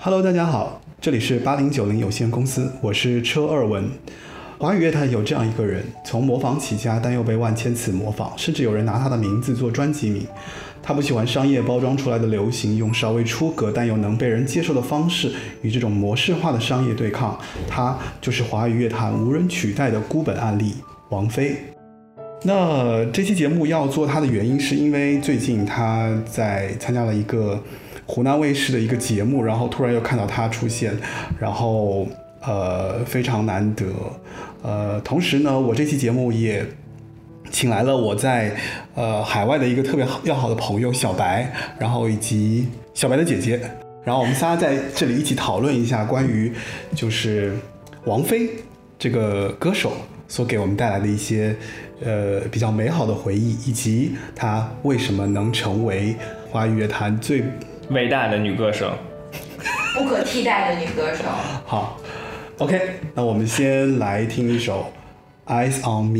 Hello，大家好，这里是八零九零有限公司，我是车二文。华语乐坛有这样一个人，从模仿起家，但又被万千次模仿，甚至有人拿他的名字做专辑名。他不喜欢商业包装出来的流行，用稍微出格但又能被人接受的方式与这种模式化的商业对抗。他就是华语乐坛无人取代的孤本案例——王菲。那这期节目要做他的原因，是因为最近他在参加了一个湖南卫视的一个节目，然后突然又看到他出现，然后呃非常难得。呃，同时呢，我这期节目也请来了我在呃海外的一个特别要好的朋友小白，然后以及小白的姐姐，然后我们仨在这里一起讨论一下关于就是王菲这个歌手所给我们带来的一些呃比较美好的回忆，以及她为什么能成为华语乐坛最伟大的女歌手，不可替代的女歌手。好。OK，那我们先来听一首《Eyes on Me》。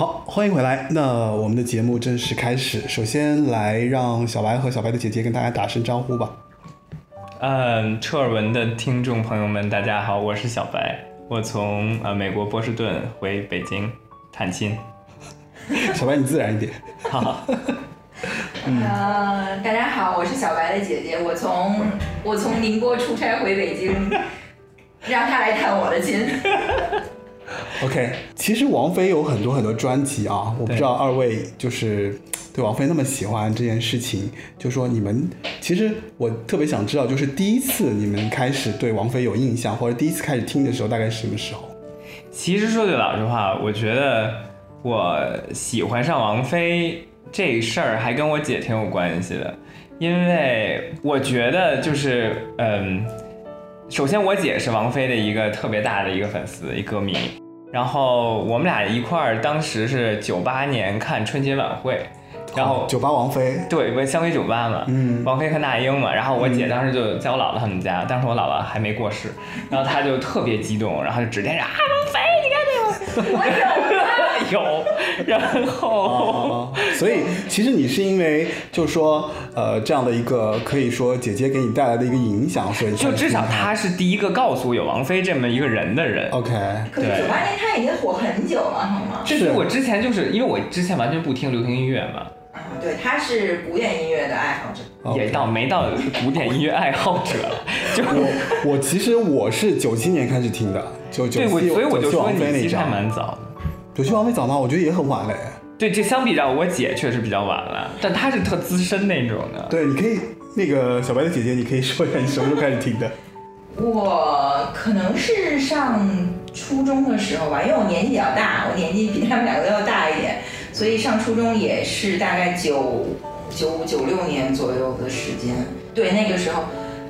好，欢迎回来。那我们的节目正式开始。首先来让小白和小白的姐姐跟大家打声招呼吧。嗯，车尔文的听众朋友们，大家好，我是小白，我从呃美国波士顿回北京探亲。小白，你自然一点。好，呃，大家好，我是小白的姐姐，我从我从宁波出差回北京，让她来探我的亲。OK，其实王菲有很多很多专辑啊，我不知道二位就是对王菲那么喜欢这件事情，就说你们其实我特别想知道，就是第一次你们开始对王菲有印象，或者第一次开始听的时候，大概是什么时候？其实说句老实话，我觉得我喜欢上王菲这事儿还跟我姐挺有关系的，因为我觉得就是嗯，首先我姐是王菲的一个特别大的一个粉丝，一歌迷。然后我们俩一块儿，当时是九八年看春节晚会，然后酒吧王菲，对，不香妃酒吧嘛，嗯王菲和那英嘛，然后我姐当时就在我姥姥他们家，当时我姥姥还没过世，然后她就特别激动，然后就指天着啊，王菲，你看这个，我有啊，有，然后哦，所以其实你是因为就是说呃这样的一个可以说姐姐给你带来的一个影响，所以就至少他她是第一个告诉有王菲这么一个人的人。OK，可是对。九八年她已经火很久了，好吗？这是我之前就是因为我之前完全不听流行音乐嘛，啊，对，他是古典音乐的爱好者。也到没到古典音乐爱好者，就我我其实我是九七年开始听的，就九七所以我就说你其实还，蛮早的。九七王菲早吗？我觉得也很晚嘞。对，这相比较我姐确实比较晚了，但她是特资深那种的。对，你可以那个小白的姐姐，你可以说一下你什么时候开始听的？我可能是上初中的时候吧，因为我年纪比较大，我年纪比他们两个都要大一点，所以上初中也是大概九九九六年左右的时间。对，那个时候，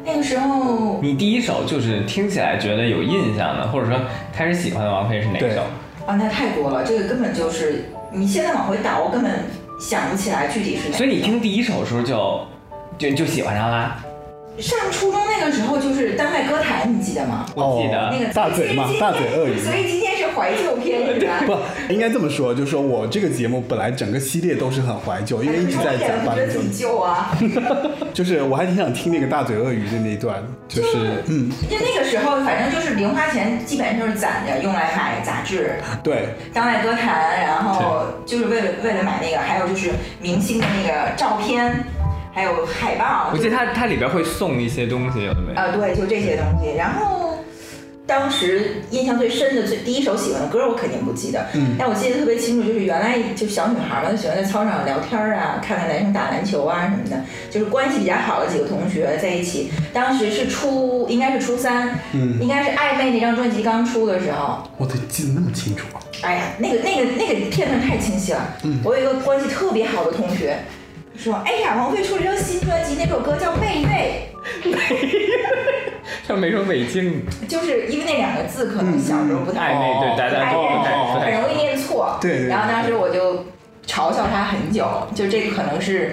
那个时候你第一首就是听起来觉得有印象的，或者说开始喜欢的王菲是哪首？啊，那太多了，这个根本就是你现在往回倒，我根本想不起来具体是哪。所以你听第一首的时候就就就喜欢上了？上初中那个时候就是当代歌坛，你记得吗？我记得哦那个大嘴嘛大嘴鳄鱼所以今天是怀旧片是吧？不，应该这么说，就是说我这个节目本来整个系列都是很怀旧，因为一直在讲我八零九一点都不觉得自己旧啊。就是我还挺想听那个大嘴鳄鱼的那一段，就是嗯，就那个时候，反正就是零花钱基本上就是攒着用来买杂志，对，当代歌坛，然后就是为了为了买那个，还有就是明星的那个照片，还有海报。我记得它它里边会送一些东西，有的没有？啊、对，就这些东西。然后当时印象最深的最第一首喜欢的歌，我肯定不记得，嗯但我记得特别清楚，就是原来就小女孩嘛，就喜欢在操场上聊天啊，看看男生打篮球啊什么的，就是关系比较好的几个同学在一起。当时是初，应该是初三，嗯应该是暧昧那张专辑刚出的时候。我得记得那么清楚啊。哎呀，那个那个那个片段太清晰了。嗯我有一个关系特别好的同学说，哎呀，王菲出了一张新专辑，那首歌叫《妹妹 像没说北京，》，就是因为那两个字可能小时候不太暧昧对大家都不太不太很容易念错。对对对然后当时我就嘲笑他很久，就这个可能是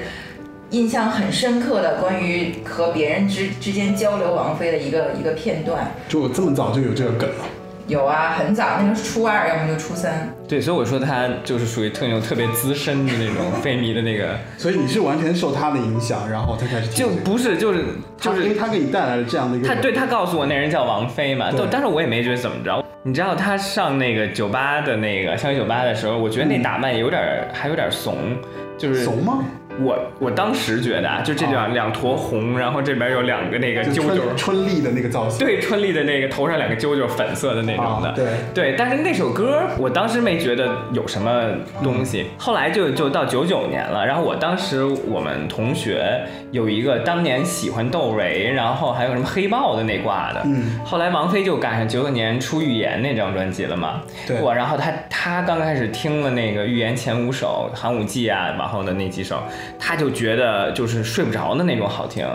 印象很深刻的关于和别人之之间交流王菲的一个一个片段。就我这么早就有这个梗了。有啊，很早，那时候是初二，要么就初三。对，所以我说他就是属于特那种特别资深的那种非迷的那个，所以你是完全受他的影响，然后才开始听就这个。不是就是他因为就是他给你带来了这样的一个，他对他告诉我那人叫王菲嘛，对但但是我也没觉得怎么着。你知道他上那个酒吧的那个香妃酒吧的时候，我觉得那打扮有点儿还有点怂，就是怂吗？我我当时觉得啊，就这两、两坨红，然后这边有两个那个就揪揪，春春丽的那个造型。对，春丽的那个头上两个揪揪，粉色的那种的，啊对。对。但是那首歌我当时没觉得有什么东西，后来就就到九九年了，然后我当时我们同学有一个当年喜欢窦唯，然后还有什么黑豹的那挂的，嗯，后来王菲就赶上九九年出《预言》那张专辑了嘛，对。我然后他他刚开始听了那个《预言》前五首，《寒武纪》啊，往后的那几首，他就觉得就是睡不着的那种好听，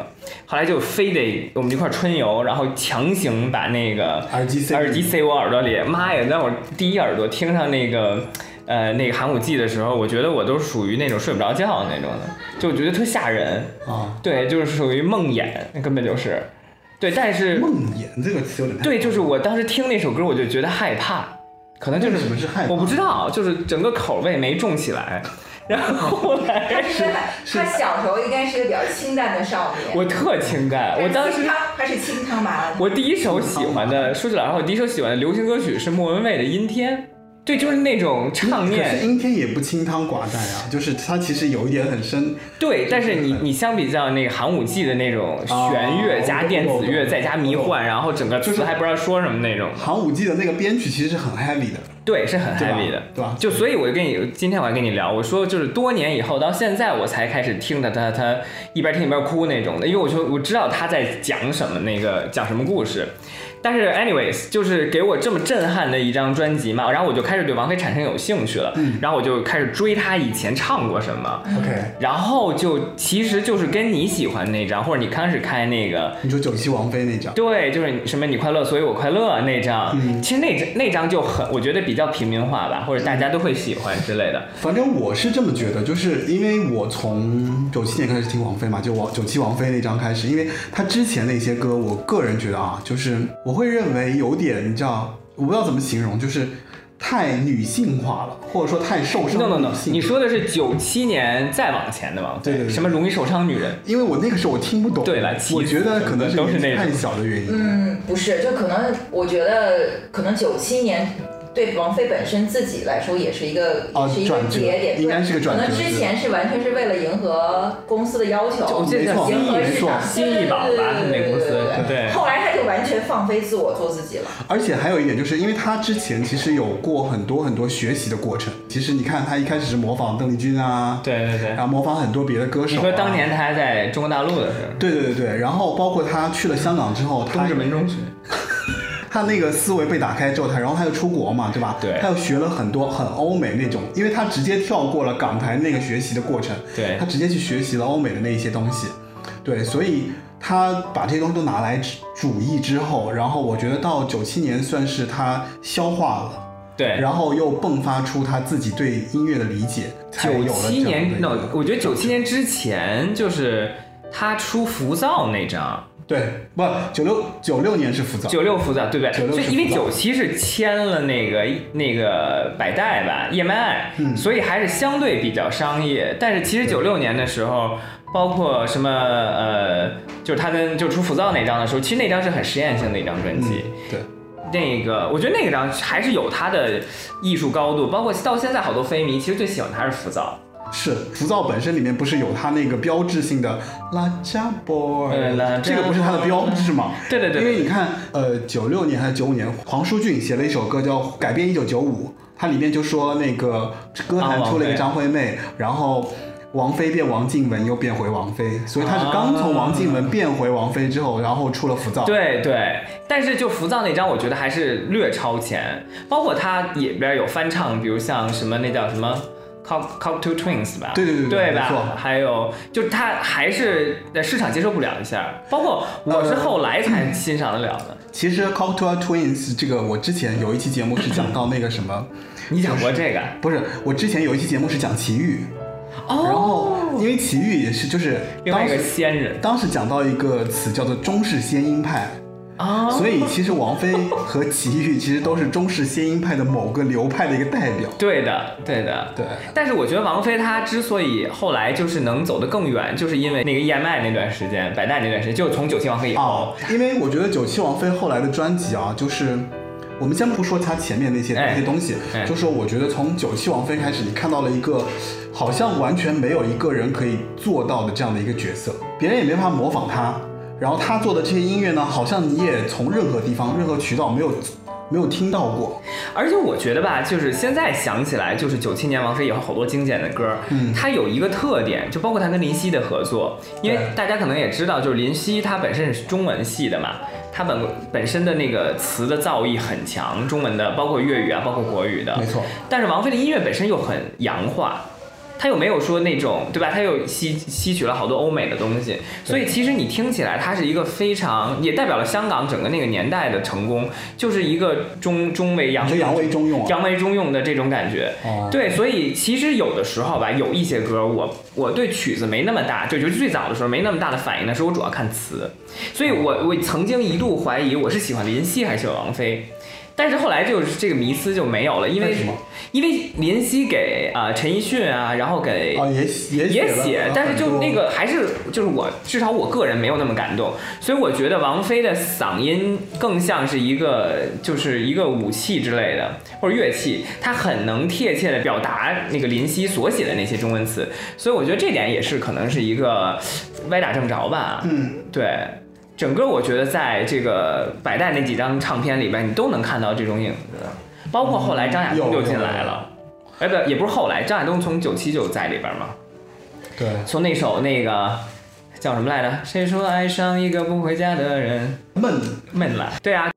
后来就非得我们一块儿春游，然后强行把那个耳机塞耳机塞我耳朵里，妈呀！那我第一耳朵听上那个。呃，那个寒武纪的时候，我觉得我都属于那种睡不着觉那种的，就我觉得特吓人。啊，对，就是属于梦魇，那根本就是。对，但是梦魇这个词有点太对，就是我当时听那首歌，我就觉得害怕，可能就是是我不知道，就是整个口味没重起来。然后后来他是他小时候应该是个比较清淡的少年。我特清淡，我当时他他是清汤麻辣烫。我第一首喜欢的，说句老实话，我第一首喜欢的流行歌曲是莫文蔚的《阴天》，对，就是那种唱可是念，阴天也不清汤寡淡啊，就是它其实有一点很深。对，但是你你相比较那个寒武纪的那种弦乐哦加电子乐再加迷幻，然后整个就是词还不知道说什么那种，寒武纪的那个编曲其实是很 heavy 的，对，是很 heavy 的，对吧？就所以，我就跟你今天我还跟你聊，我说就是多年以后到现在我才开始听的他他一边听一边哭那种的，因为我就我知道他在讲什么那个讲什么故事。但是，anyways，就是给我这么震撼的一张专辑嘛，然后我就开始对王菲产生有兴趣了，嗯然后我就开始追她以前唱过什么，OK，然后就其实就是跟你喜欢那张，或者你刚开始开那个，你说九七王菲那张，对，就是什么你快乐所以我快乐那张，嗯其实那张那张就很，我觉得比较平民化吧，或者大家都会喜欢之类的。反正我是这么觉得，就是因为我从九七年开始听王菲嘛，就王九七王菲那张开始，因为她之前那些歌，我个人觉得啊，就是我会认为有点，你知道，我不知道怎么形容，就是太女性化了，或者说太受伤 no no no，你说的是九七年再往前的吗，对对对什么容易受伤女人？因为我那个时候我听不懂，对了我觉得可能是都是太小的原因。嗯，不是，就可能我觉得可能九七年对王菲本身自己来说也是一个、哦也是一个转折节点，应该是个转折可能之前是完全是为了迎合公司的要求，我记得叫迎合没错市场，新艺宝吧对对对对那公司对对对后来他就完全放飞自我做自己了。而且还有一点，就是因为他之前其实有过很多很多学习的过程。其实你看，他一开始是模仿邓丽君啊，对对对然。后模仿很多别的歌手、啊。你说当年他还在中国大陆的时候，对对对对，然后包括他去了香港之后，他东直门中学，他那个思维被打开之后，他然后他又出国嘛，对吧？对他又学了很多很欧美那种，因为他直接跳过了港台那个学习的过程，对他直接去学习了欧美的那一些东西，对，所以他把这些东西都拿来主义之后，然后我觉得到九七年算是他消化了。对，然后又迸发出他自己对音乐的理解，九了七年，no，我觉得九七年之前就是他出浮躁那张，对，不九六九六年是浮躁，九六浮躁，对不对？96就是因为九七是签了那个那个百代吧，叶曼爱，嗯所以还是相对比较商业。但是其实九六年的时候，包括什么呃，就是他跟就出浮躁那张的时候，其实那张是很实验性的一张专辑。嗯，对。那个，我觉得那个张还是有它的艺术高度，包括到现在好多非迷其实最喜欢它是浮躁。是浮躁本身里面不是有它那个标志性的拉加 boy，对拉这个不是它的标志吗？对对对因为你看，呃，九六年还是九五年，黄舒骏写了一首歌叫《改变一九九五》，它里面就说那个歌坛出了一个张惠妹，然后。王菲变王静雯，又变回王菲，所以她是刚从王静雯变回王菲之后，然后出了浮躁。对对，但是就浮躁那张，我觉得还是略超前，包括它里边有翻唱，比如像什么那叫什么。Cock Cock Two Twins 吧，对对对对吧？还有，就是它还是在市场接受不了一下，包括我是后来才欣赏得了的。其实 Cocktail Twins 这个，我之前有一期节目是讲到那个什么，你讲过这个？不是，我之前有一期节目是讲齐豫，哦，然后因为齐豫也是就是另外一个仙人当时讲到一个词叫做中式仙音派，啊，所以其实王菲和齐豫其实都是中式仙音派的某个流派的一个代表。对的，对的，对，但是我觉得王菲她之所以后来就是能走得更远，就是因为那个 EMI 那段时间，百代那段时间，就是从九七王菲以后哦，，因为我觉得九七王菲后来的专辑啊，就是我们先不说她前面那些哎那些东西，哎就说我觉得从九七王菲开始，你看到了一个好像完全没有一个人可以做到的这样的一个角色，别人也没法模仿她。然后他做的这些音乐呢，好像你也从任何地方、任何渠道没有没有听到过。而且我觉得吧，就是现在想起来，就是九七年王菲以后好多经典的歌，嗯。它有一个特点，就包括她跟林夕的合作，因为大家可能也知道，就是林夕他本身是中文系的嘛，他本本身的那个词的造诣很强，中文的包括粤语啊，包括国语的，没错，但是王菲的音乐本身又很洋化，她又没有说那种对吧？他又吸吸取了好多欧美的东西，所以其实你听起来，它是一个非常也代表了香港整个那个年代的成功，就是一个中中为洋你说洋为中用啊？洋为中用的这种感觉。哦，对，所以其实有的时候吧，有一些歌我我对曲子没那么大，就尤其最早的时候没那么大的反应的时候，我主要看词，所以我我曾经一度怀疑我是喜欢林夕还是喜欢王菲。但是后来就是这个迷思就没有了，因为为什么？因为林夕给啊、陈奕迅啊，然后给哦，也也了也写，但是就那个还是就是我至少我个人没有那么感动，所以我觉得王菲的嗓音更像是一个就是一个武器之类的或者乐器，它很能贴切的表达那个林夕所写的那些中文词，所以我觉得这点也是可能是一个歪打正着吧。嗯，对，整个我觉得在这个百代那几张唱片里边，你都能看到这种影子，包括后来张亚东就进来了。哎，不，也不是后来，张亚东从九七就在里边嘛。对，从那首那个叫什么来着？谁说爱上一个不回家的人闷闷了？对啊。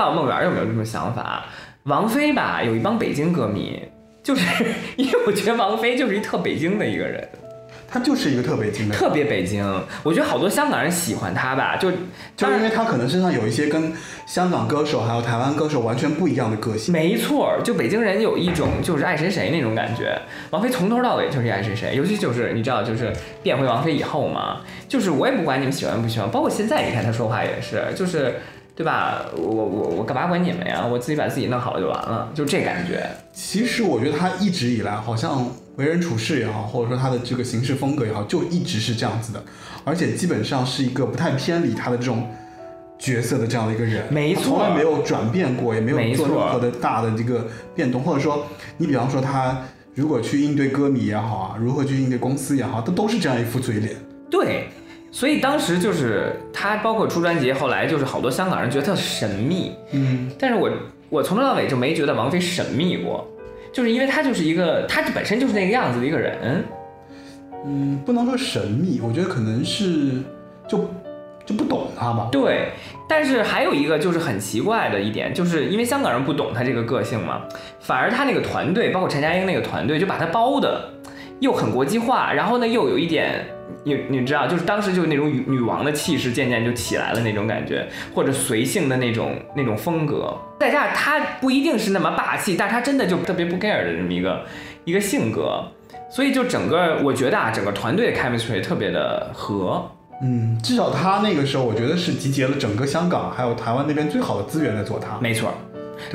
道梦圆有没有这种想法。王菲吧，有一帮北京歌迷，就是 因为我觉得王菲就是一特北京的一个人。他就是一个特北京的，特别北京。我觉得好多香港人喜欢他吧，就就是因为他可能身上有一些跟香港歌手还有台湾歌手完全不一样的个性。没错，就北京人有一种就是爱谁谁那种感觉。王菲从头到尾就是爱谁谁，尤其就是你知道，就是变回王菲以后嘛，就是我也不管你们喜欢不喜欢，包括现在你看她说话也是，就是对吧？我我我干嘛管你们呀？我自己把自己弄好了就完了，就这感觉。其实我觉得他一直以来好像为人处事也好，或者说他的这个行事风格也好，就一直是这样子的，而且基本上是一个不太偏离他的这种角色的这样的一个人，没错从来没有转变过，也没有做任何的大的这个变动，或者说你比方说他如果去应对歌迷也好啊，如何去应对公司也好，他都是这样一副嘴脸。对，所以当时就是他，包括出专辑，后来就是好多香港人觉得他神秘，嗯，但是我我从头到尾就没觉得王菲神秘过，就是因为她就是一个，她本身就是那个样子的一个人。嗯，不能说神秘，我觉得可能是就就不懂她吧。对，但是还有一个就是很奇怪的一点，就是因为香港人不懂她这个个性嘛，反而她那个团队，包括陈嘉英那个团队，就把她包的又很国际化，然后呢又有一点，你你知道，就是当时就那种女女王的气势渐渐就起来了那种感觉，或者随性的那种那种风格，再加上她不一定是那么霸气，但她真的就特别不 care 的这么一个一个性格。所以就整个，我觉得啊，整个团队的 chemistry 特别的合，嗯，至少他那个时候，我觉得是集结了整个香港还有台湾那边最好的资源在做他。没错。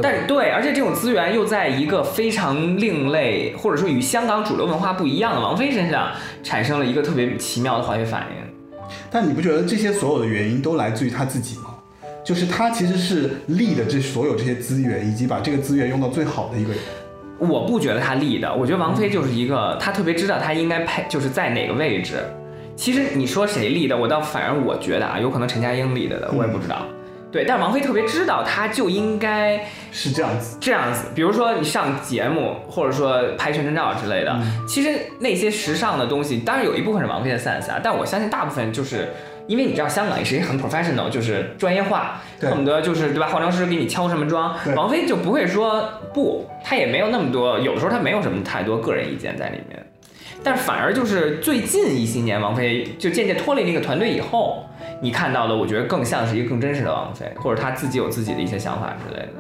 但是对，而且这种资源又在一个非常另类，或者说与香港主流文化不一样的王菲身上产生了一个特别奇妙的化学反应。但你不觉得这些所有的原因都来自于他自己吗？就是他其实是立的这所有这些资源，以及把这个资源用到最好的一个人。我不觉得她立的，我觉得王菲就是一个，她特别知道她应该配就是在哪个位置。其实你说谁立的，我倒反而我觉得啊，有可能陈嘉英立的的，我也不知道。对，但是王菲特别知道，她就应该是这样子，这样子，比如说你上节目，或者说拍宣传照之类的，其实那些时尚的东西，当然有一部分是王菲的 sense 啊，但我相信大部分就是因为你知道香港也是一个很 professional，就是专业化，对恨不得就是对吧？化妆师给你敲什么妆对，王菲就不会说不，她也没有那么多，有的时候她没有什么太多个人意见在里面。但是反而就是最近一些年，王菲就渐渐脱离那个团队以后，你看到的，我觉得更像是一个更真实的王菲，或者她自己有自己的一些想法之类的。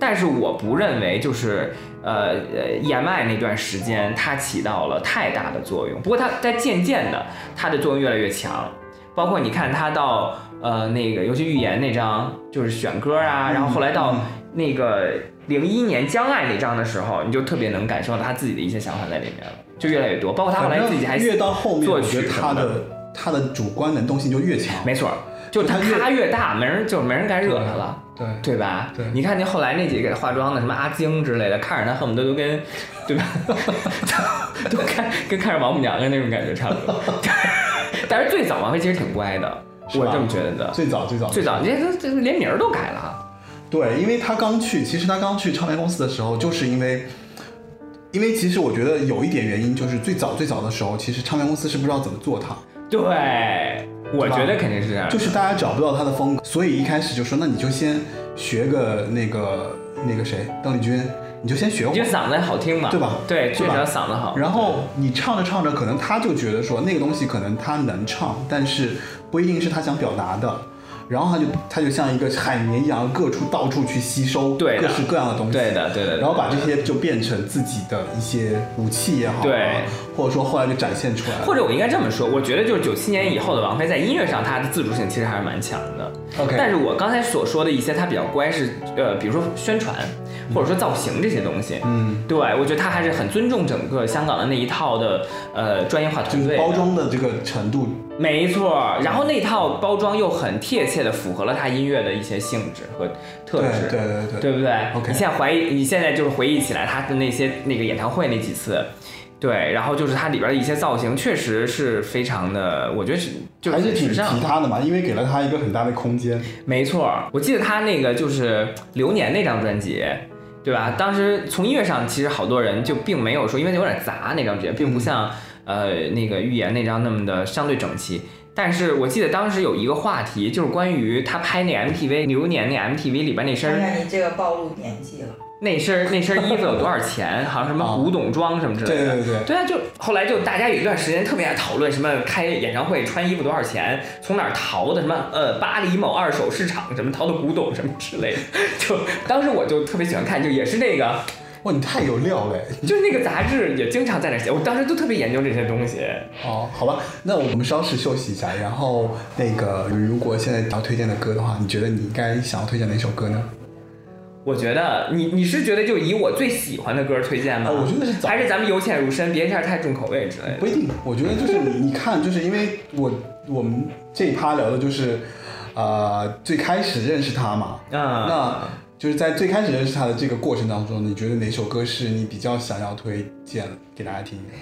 但是我不认为就是呃呃 EMI 那段时间它起到了太大的作用，不过它在渐渐的它的作用越来越强，包括你看它到呃那个尤其预言那张就是选歌啊，然后后来到嗯那个零一年《将爱》那张的时候，你就特别能感受到他自己的一些想法在里面了，就越来越多，包括他后来自己还越到后面，作我觉得。他的他的主观能动性就越强。没错，就他就他越大，没人就没人敢惹他了。对，对吧？对你看那后来那几个化妆的，什么阿晶之类的，看着他恨不得都跟，对吧？都看跟看着王母娘娘那种感觉差不多。但是最早王菲其实挺乖的，我这么觉得的。最早最早最早，你这这连名儿都改了。对，因为他刚去，其实他刚去唱片公司的时候，就是因为，因为其实我觉得有一点原因，就是最早最早的时候，其实唱片公司是不知道怎么做它，对，我觉得肯定是这样。就是大家找不到他的风格，所以一开始就说，那你就先学个那个那个谁，邓丽君，你就先学会你觉。得嗓子好听嘛？对吧对，确实要嗓子好。然后你唱着唱着，可能他就觉得说那个东西可能他能唱，但是不一定是他想表达的。然后他就他就像一个海绵一样，各处到处去吸收对各式各样的东西。对的，对的。对的然后把这些就变成自己的一些武器也好、啊，对，或者说后来就展现出来了。或者我应该这么说，我觉得就是九七年以后的王菲在音乐上她的自主性其实还是蛮强的。OK，但是我刚才所说的一些她比较乖是呃，比如说宣传或者说造型这些东西，嗯，对我觉得她还是很尊重整个香港的那一套的呃专业化团队的。包装的这个程度，没错，然后那套包装又很贴切的符合了她音乐的一些性质和特对质，对对对。对不对？OK 你现在怀疑，你现在就是回忆起来她的那些那个演唱会那几次，对，然后就是它里边的一些造型，确实是非常的，我觉得是就还是挺很时尚提他的嘛，因为给了他一个很大的空间。没错，我记得他那个就是《流年》那张专辑，对吧？当时从音乐上，其实好多人就并没有说，因为有点杂那张专辑，并不像呃那个预言那张那么的相对整齐。但是我记得当时有一个话题，就是关于他拍那 MTV《流年》那 MTV 里边那身儿，看看你这个暴露年纪了。那身那身衣服有多少钱，好像什么古董装什么之类的。对对对对对啊，就后来就大家有一段时间特别爱讨论什么开演唱会穿衣服多少钱，从哪儿淘的，什么呃巴黎某二手市场什么淘的古董什么之类的。就当时我就特别喜欢看，就也是那个，哇，你太有料了。就是那个杂志也经常在那写，我当时就特别研究这些东西。哦，好吧，那我们稍事休息一下，然后那个如果现在要推荐的歌的话，你觉得你应该想要推荐哪首歌呢？我觉得你你是觉得就以我最喜欢的歌推荐吗？啊我觉得是早还是咱们由浅入深，别一下太重口味之类的。不一定，我觉得就是你你看，就是因为我我们这一趴聊的就是，呃，最开始认识他嘛，嗯那就是在最开始认识他的这个过程当中，你觉得哪首歌是你比较想要推荐给大家听的？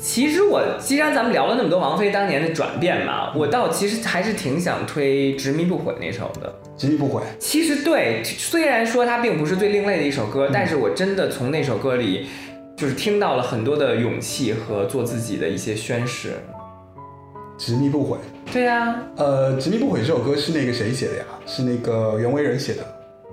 其实我既然咱们聊了那么多王菲当年的转变嘛，我倒其实还是挺想推《执迷不悔》那首的。执迷不悔，其实对，虽然说它并不是最另类的一首歌，但是我真的从那首歌里，就是听到了很多的勇气和做自己的一些宣誓。执迷不悔。对呀、呃，执迷不悔这首歌是那个谁写的呀？是那个袁惟仁写的，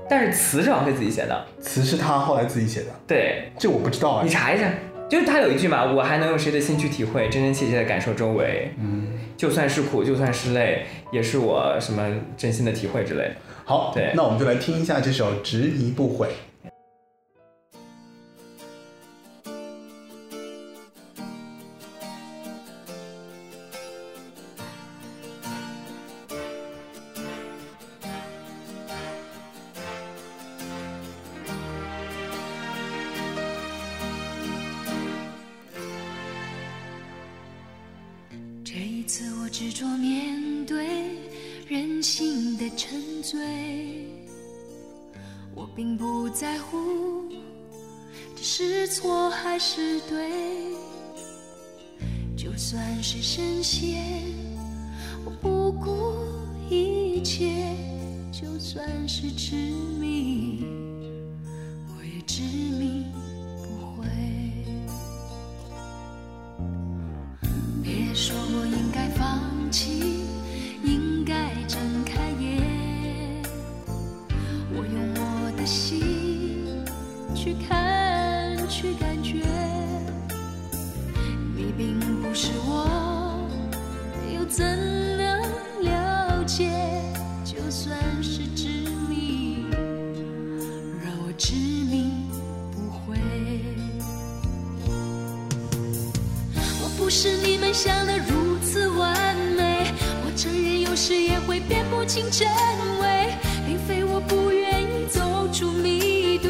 但是词是王菲自己写的。词是他后来自己写的，对，这我不知道哎。你查一下，就是他有一句嘛，我还能用谁的心去体会，真真切切的感受周围。嗯，就算是苦，就算是累，也是我什么真心的体会之类的。好，对那我们就来听一下这首《执迷不悔》。在乎这是错还是对，就算是深陷，我不顾一切，就算是执迷，我也执迷不悔。别说我应该放弃，应该睁开眼。我用我的心去看，去感觉。你并不是我，又怎能了解？就算是执迷，让我执迷不悔。我不是你们想的如此完美，我承认有时也会辨不清真伪，并非我不愿意走出迷堆，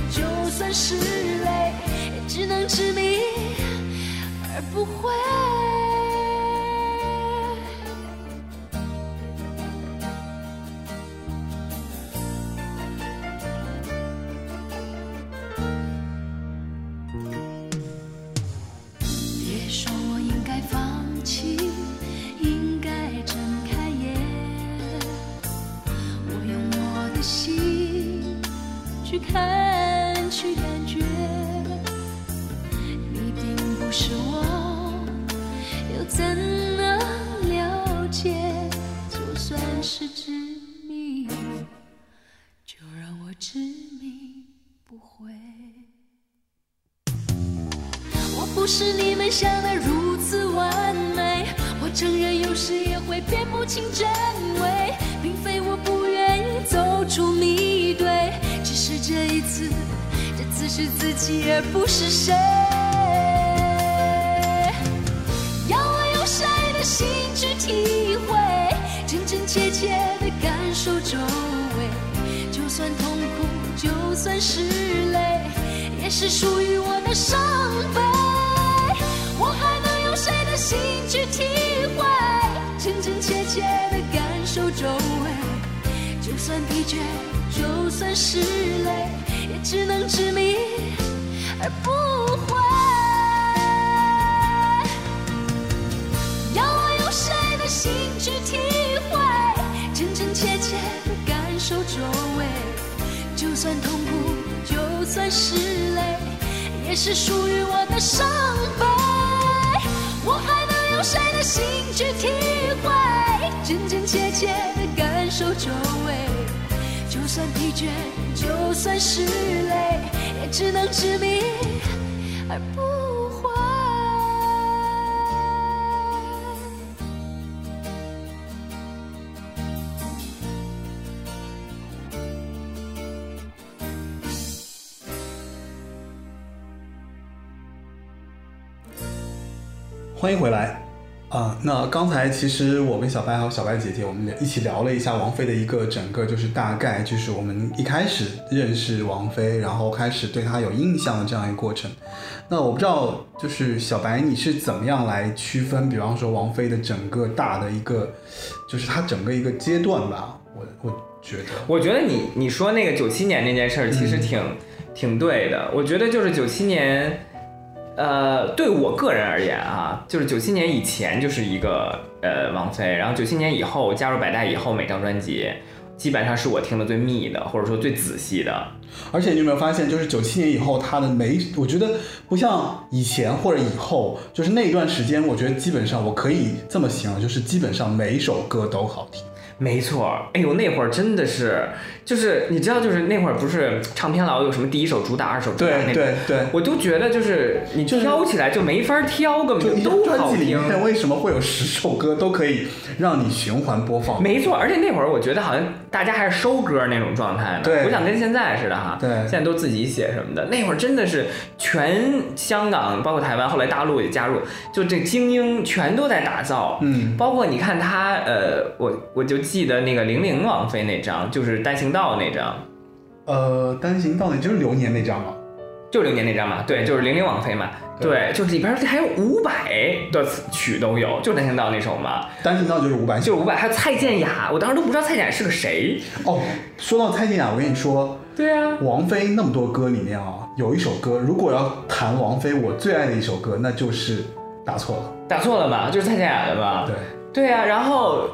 就算是累，也只能执迷而不悔。跟小白还有小白姐姐，我们一起聊了一下王菲的一个整个就是大概就是我们一开始认识王菲，然后开始对她有印象的这样一个过程。那我不知道就是小白你是怎么样来区分，比方说王菲的整个大的一个，就是她整个一个阶段吧。我我觉得，我觉得你你说那个九七年那件事儿其实挺、挺对的。我觉得就是九七年，呃，对我个人而言啊，就是九七年以前就是一个呃王菲，然后九七年以后加入百代以后，每张专辑基本上是我听的最密的，或者说最仔细的。而且你有没有发现，就是九七年以后，他的每，我觉得不像以前或者以后，就是那一段时间，我觉得基本上我可以这么形容，就是基本上每一首歌都好听。没错，哎呦，那会儿真的是，就是你知道，就是那会儿不是唱片老有什么第一首主打、二手主打那对个，对对，我都觉得就是你挑起来就没法挑，根本就都好听。面为什么会有十首歌都可以让你循环播放？没错，而且那会儿我觉得好像大家还是收歌那种状态呢，对不像跟现在似的哈。对现在都自己写什么的。那会儿真的是全香港，包括台湾，后来大陆也加入，就这精英全都在打造。嗯，包括你看他，呃，我我就记得那个零零王菲那张，就是单行道那张，呃，单行道那就是流年那张嘛。就零年那张嘛，对，就是零零王菲嘛，对对，就是里边还有伍佰的曲都有，就单行道那首嘛，单行道就是伍佰就是伍佰，还有蔡健雅，我当时都不知道蔡健雅是个谁。哦，说到蔡健雅，我跟你说，对啊，王菲那么多歌里面啊，有一首歌，如果要谈王菲，我最爱的一首歌，那就是《打错了打错了嘛，就是蔡健雅的嘛。》。对，对啊，然后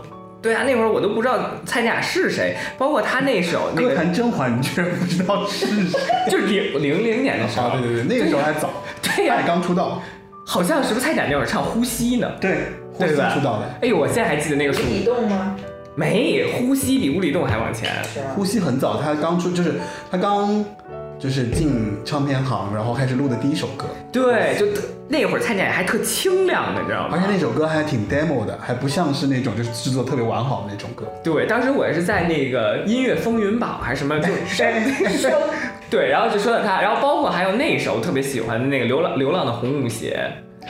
对啊，那会儿我都不知道蔡健雅是谁，包括他那首那歌个坛甄嬛，你居然不知道是谁？就是零零零年的时候，啊，对对对，那个时候还早，对呀刚出道，好像是不是蔡健雅那会儿唱《呼吸》呢？对，呼吸对吧出道的。哎呦，我现在还记得那个数，你动吗？没呼吸比无底洞还往前。呼吸很早，他刚出就是他刚就是进唱片行，然后开始录的第一首歌，对，就那会儿蔡健雅还特清亮的，你知道吗？而且那首歌还挺 demo 的，还不像是那种就是制作特别完好的那种歌。对，当时我也是在那个音乐风云榜还是什么，就 生对，然后就说到他，然后包括还有那首特别喜欢的那个流浪流浪的红舞鞋，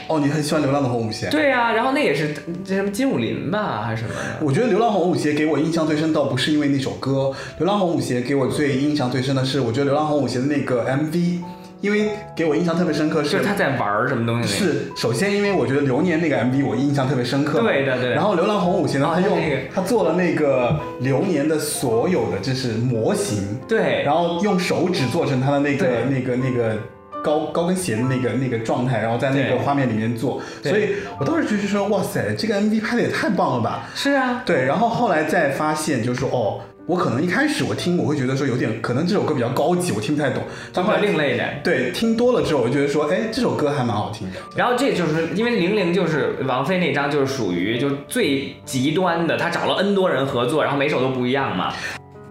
哦，你很喜欢《流浪的红舞鞋》？对啊、然后那也是这什么金武林吧还是什么的。我觉得《流浪红舞鞋》给我印象最深，倒不是因为那首歌，《流浪红舞鞋》给我最印象最深的是，我觉得《流浪红舞鞋》的那个 MV，因为给我印象特别深刻就是他在玩什么东西。是首先因为我觉得流年那个 MV 我印象特别深刻，对的对然后《流浪红舞鞋》呢，哦他用那个他做了那个流年的所有的就是模型，对，然后用手指做成他的那个对那个那个高高跟鞋的那个那个状态，然后在那个画面里面做，所以我当时就是说哇塞，这个 MV 拍的也太棒了吧！是啊，对，然后后来再发现就是说哦。我可能一开始我听我会觉得说有点，可能这首歌比较高级，我听不太懂。就比较另类一点。对，听多了之后，我就觉得说，哎，这首歌还蛮好听的。然后这就是因为零零就是王菲那张，就是属于就最极端的，她找了 N 多人合作，然后每首都不一样嘛。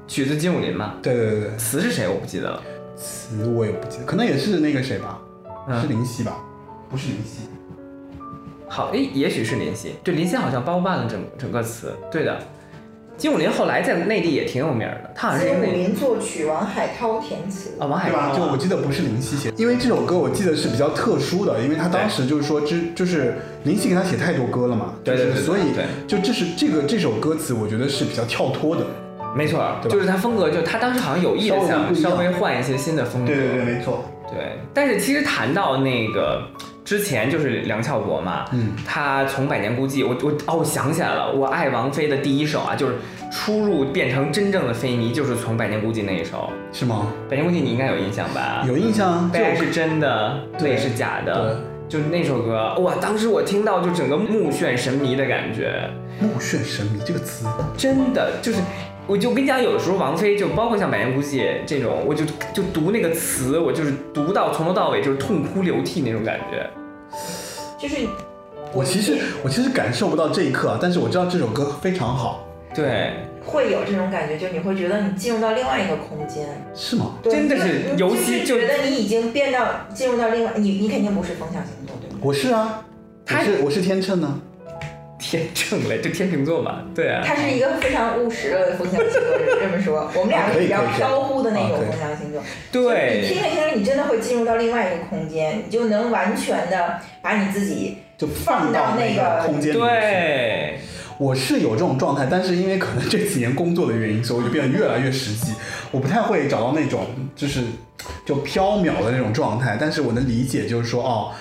曲子金武林嘛，对对对对，词是谁我不记得了。词我也不记得，可能也是那个谁吧，嗯是林夕吧？不是林夕，好，诶，也许是林夕，对，林夕好像包办了整整个词，对的。金武林后来在内地也挺有名的，他好像是一金武林作曲，王海涛填词。啊王海对吧？涛啊，就我记得不是林夕写，因为这首歌我记得是比较特殊的，因为他当时就是说，之就是林夕给他写太多歌了嘛，对对对所以对就这是这个这首歌词，我觉得是比较跳脱的。没错，就是他风格，就他当时好像有意的想稍微换一些新的风格。对对对没错。对，但是其实谈到那个之前就是梁翘柏嘛，嗯，他从《百年孤寂》，我我哦，我想起来了，我爱王菲的第一首啊，就是初入变成真正的菲迷，就是从《百年孤寂》那一首。是吗？《百年孤寂》你应该有印象吧？有印象啊，被爱就是真的，对泪是假的，就那首歌，哇，当时我听到就整个目眩神迷的感觉，目眩神迷这个词，真的就是。我就跟你讲，有的时候王菲就包括像《百年孤寂》这种，我就就读那个词，我就是读到从头到尾就是痛哭流涕那种感觉。就是我其实我其实感受不到这一刻啊，但是我知道这首歌非常好，对，会有这种感觉，就你会觉得你进入到另外一个空间，是吗？真的是尤其是觉得你已经变到进入到另外，你你肯定不是风向星座，对吗？我是啊，我他是我是天秤呢，天秤嘞，就天秤座嘛，对啊。他是一个非常务实的风象星座，这么说，我们俩是比较飘忽的那种风象星座。对你听着听着，你真的会进入到另外一个空间，你就能完全的把你自己就放到那个空间里去。对，我是有这种状态，但是因为可能这几年工作的原因，所以我就变得越来越实际。我不太会找到那种就是就缥缈的那种状态，但是我能理解，就是说哦，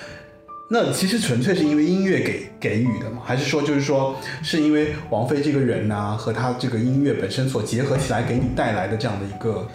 那其实纯粹是因为音乐给给予的吗？还是说就是说是因为王菲这个人呢、和她这个音乐本身所结合起来给你带来的这样的一个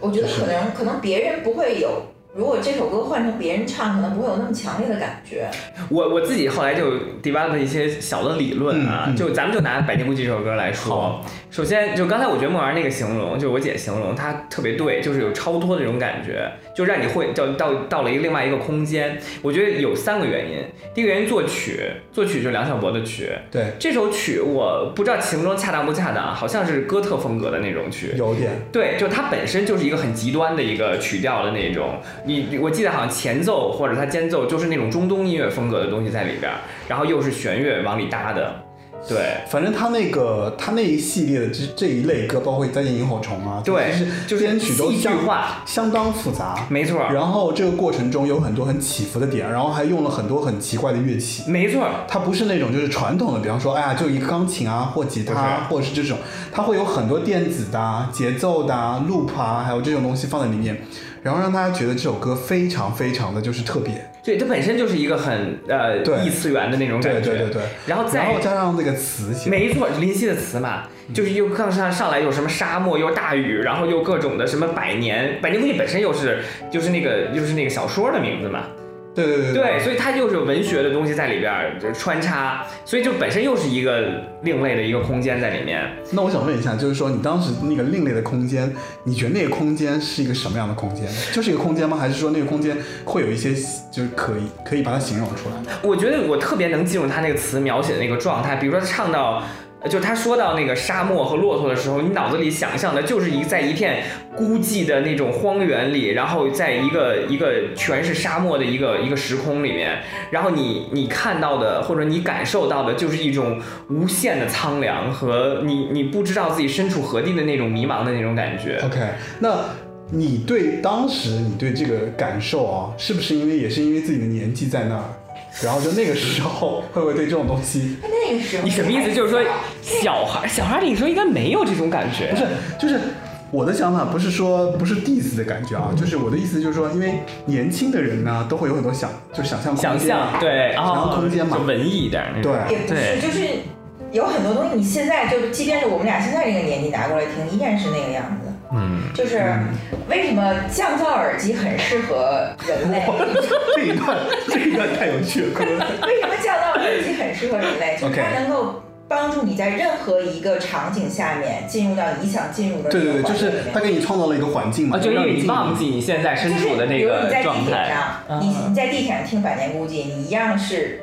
我觉得可能可能别人不会有，如果这首歌换成别人唱，可能不会有那么强烈的感觉。我我自己后来就 develop 了一些小的理论啊，嗯嗯就咱们就拿《百年孤寂》这首歌来说好，首先就刚才我觉得梦儿那个形容，就是我姐形容，她特别对，就是有超脱的这种感觉，就让你会到到到了一个另外一个空间。我觉得有三个原因，第一个原因作曲，作曲就是梁晓柏的曲，对这首曲我不知道形容恰当不恰当，好像是哥特风格的那种曲，有点对，就它本身就是一个很极端的一个曲调的那种。你你我记得好像前奏或者它间奏就是那种中东音乐风格的东西在里边，然后又是弦乐往里搭的。对反正他那个他那一系列的这这一类歌，包括再见萤火虫啊，对就是编曲都相化相当复杂，没错，然后这个过程中有很多很起伏的点，然后还用了很多很奇怪的乐器。没错，它不是那种就是传统的，比方说，哎呀，就一个钢琴啊，或吉他，或者是这种，它会有很多电子的、啊、节奏的、啊、loop 啊，还有这种东西放在里面，然后让大家觉得这首歌非常非常的就是特别。对，它本身就是一个很呃异次元的那种感觉。对对对对，然后再然后加上那个词写，没错，林夕的词嘛，就是又刚上上来有什么沙漠，又大雨，然后又各种的什么百年，百年孤寂本身又是就是那个就是那个小说的名字嘛，对对对对，所以它就是有文学的东西在里边儿就穿插，所以就本身又是一个另类的一个空间在里面。那我想问一下，就是说你当时那个另类的空间，你觉得那个空间是一个什么样的空间？就是一个空间吗？还是说那个空间会有一些就是可以可以把它形容出来？我觉得我特别能进入他那个词描写的那个状态，比如说他唱到。就他说到那个沙漠和骆驼的时候，你脑子里想象的就是一在一片孤寂的那种荒原里，然后在一个一个全是沙漠的一个一个时空里面，然后你你看到的或者你感受到的就是一种无限的苍凉和你你不知道自己身处何地的那种迷茫的那种感觉。OK，那你对当时你对这个感受啊，是不是因为也是因为自己的年纪在那儿，然后就那个时候会不会对这种东西，那个时候你什么意思？就是说小孩小孩你说应该没有这种感觉，不是，就是我的想法不是说不是 diss 的感觉啊，就是我的意思就是说，因为年轻的人呢都会有很多想就想象空想间想象对，想象哦空间嘛就，文艺一点那种。对也不是，就是有很多东西，你现在就即便是我们俩现在这个年纪拿过来听，依然是那个样子。嗯，就是为什么降噪耳机很适合人类？这一段这一段太有趣了，为什么降噪耳机很适合人类？就是它能够帮助你在任何一个场景下面进入到你想进入的对对对，那个就是环境里面。他给你创造了一个环境嘛，啊，就因为你让进入。忘记你现在身处的那比如你个在地铁状态。上，你你在地铁上听《百年孤寂》，你一样是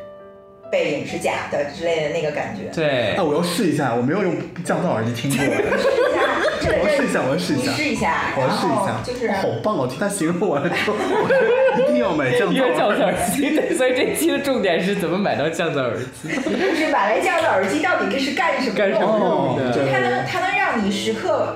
背影是假的之类的那个感觉。对。哎，，我要试一下，我没有用降噪耳机听过，试一下，这我要试一下，我要试一你下，试一下，我要试一下，就是好棒哦！听他形容完了之后，我觉得一定要买降因为降噪耳噪耳机，对，所以这期的重点是怎么买到降噪耳机。就是买来降噪耳机到底这是干什么干什么用的？就它能它能让你时刻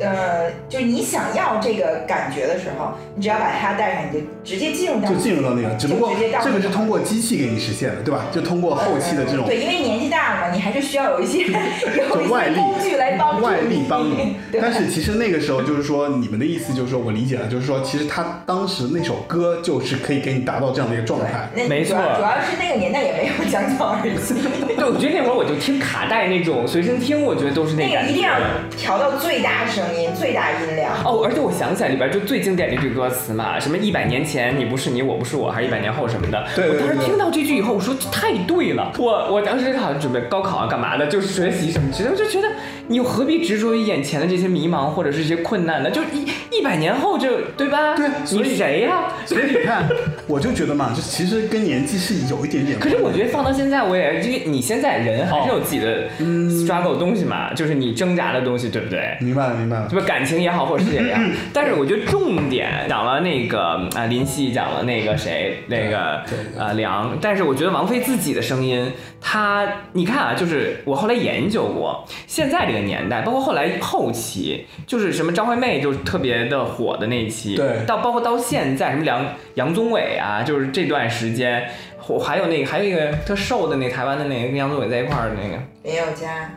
呃，就是你想要这个感觉的时候，你只要把它带上，你就直接进入到就进入到那个，只不过就直接到这个是通过机器给你实现的，对吧？就通过后期的这种对，因为年纪大了嘛，你还是需要有一些 有外力些工具来帮助外力帮你。但是其实那个时候就是说，你们的意思就是说我理解了，就是说其实他当时那首歌就是可以给你达到这样的一个状态。那没错主要是那个年代也没有降噪耳机，对，我觉得那会儿我就听卡带那种随身听，我觉得都是那个一定。要调到最大声音、最大音量。哦，而且我想起来里边就最经典的一句歌词嘛，什么一百年前你不是你，我不是我，还是一百年后什么的。对对对我当时听到这句以后，我说这太对了。我我当时好像准备高考啊，干嘛的，就是学习什么之类，我就觉得你又何必执着于眼前的这些迷茫或者是一些困难呢？就一一百年后就对吧？对所以你谁呀、所以你看，我就觉得嘛，就其实跟年纪是有一点点。可是我觉得放到现在，我也因为你现在人还是有自己的嗯 struggle 东西嘛，就是你挣扎的东西，对不对？明白了，明白了。什么感情也好，或者事业也好，但是我觉得重点讲了那个啊林夕，讲了那个谁，那个啊梁，但是我觉得王菲自己的声音，她你看啊，就是我后来研究过，现在这个年代，包括后来后期，就是什么张惠妹就是特别的火的那一期，对到包括到现在什么梁杨宗纬啊，就是这段时间。我还有那个，还有一个特瘦的那台湾的那个跟杨宗纬在一块儿的那个，林宥嘉，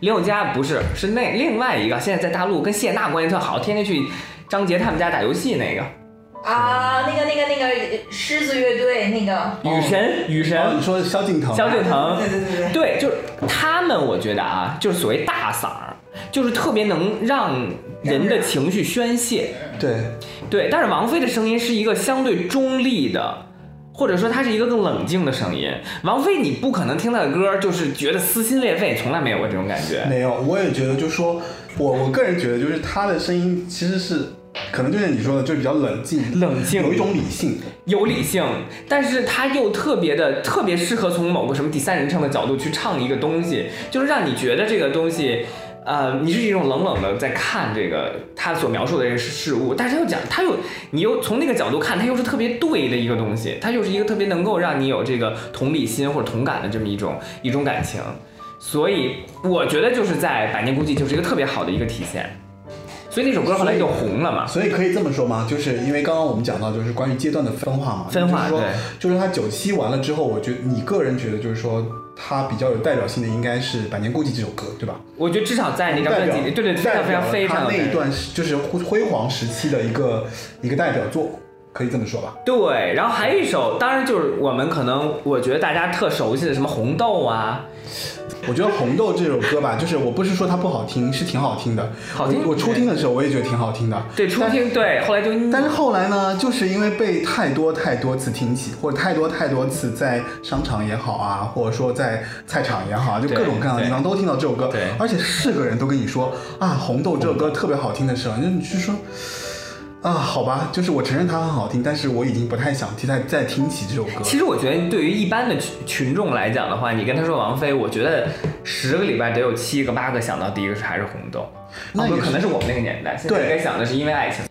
林宥嘉不是，是那另外一个，现在在大陆跟谢娜关系特好，天天去张杰他们家打游戏那个。啊，那个那个那个狮子乐队那个，雨神，雨神。你说萧敬腾，萧敬腾，对对对对，对，就是他们，我觉得啊，就是所谓大嗓儿，就是特别能让人的情绪宣泄。对，对，但是王菲的声音是一个相对中立的。或者说，它是一个更冷静的声音。王菲，你不可能听她的歌就是觉得撕心裂肺，从来没有过这种感觉。没有，我也觉得，就是说我我个人觉得，就是他的声音其实是可能就像你说的，就是比较冷静，冷静有一种理性。有理性，但是他又特别的特别适合从某个什么第三人称的角度去唱一个东西，就是让你觉得这个东西，呃，你是一种冷冷的在看这个他所描述的这个事物，但是他又讲，他又你又从那个角度看，他又是特别对的一个东西，他又是一个特别能够让你有这个同理心或者同感的这么一种一种感情，所以我觉得就是在《百年孤寂》就是一个特别好的一个体现，所以那首歌后来就红了嘛。所以可以这么说吗？就是因为刚刚我们讲到，就是关于阶段的分化嘛，分化对，就是他九七完了之后，我觉得你个人觉得就是说，他比较有代表性的应该是《百年孤寂》这首歌，对吧？我觉得至少在那张代表专辑里，对对，非代常非常那一段就是辉煌时期的一个一个代表作，可以这么说吧？对，然后还有一首，当然就是我们可能我觉得大家特熟悉的什么红豆啊，我觉得《红豆》这首歌吧，就是我不是说它不好听，是挺好听的。好听我我初听的时候我也觉得挺好听的。对，初听对，后来就但是后来呢，就是因为被太多太多次听起，或者太多太多次在商场也好啊，或者说在菜场也好啊，就各种各样的地方都听到这首歌对，而且是个人都跟你说啊，《红豆》这首歌特别好听的时候，你就你就说。啊，好吧，就是我承认它很好听，但是我已经不太想替再再听起这首歌。其实我觉得对于一般的群群众来讲的话，你跟他说王菲，我觉得十个礼拜得有七个八个想到第一个是还是红豆，那也是哦可能是我们那个年代，现在该想的是因为爱情。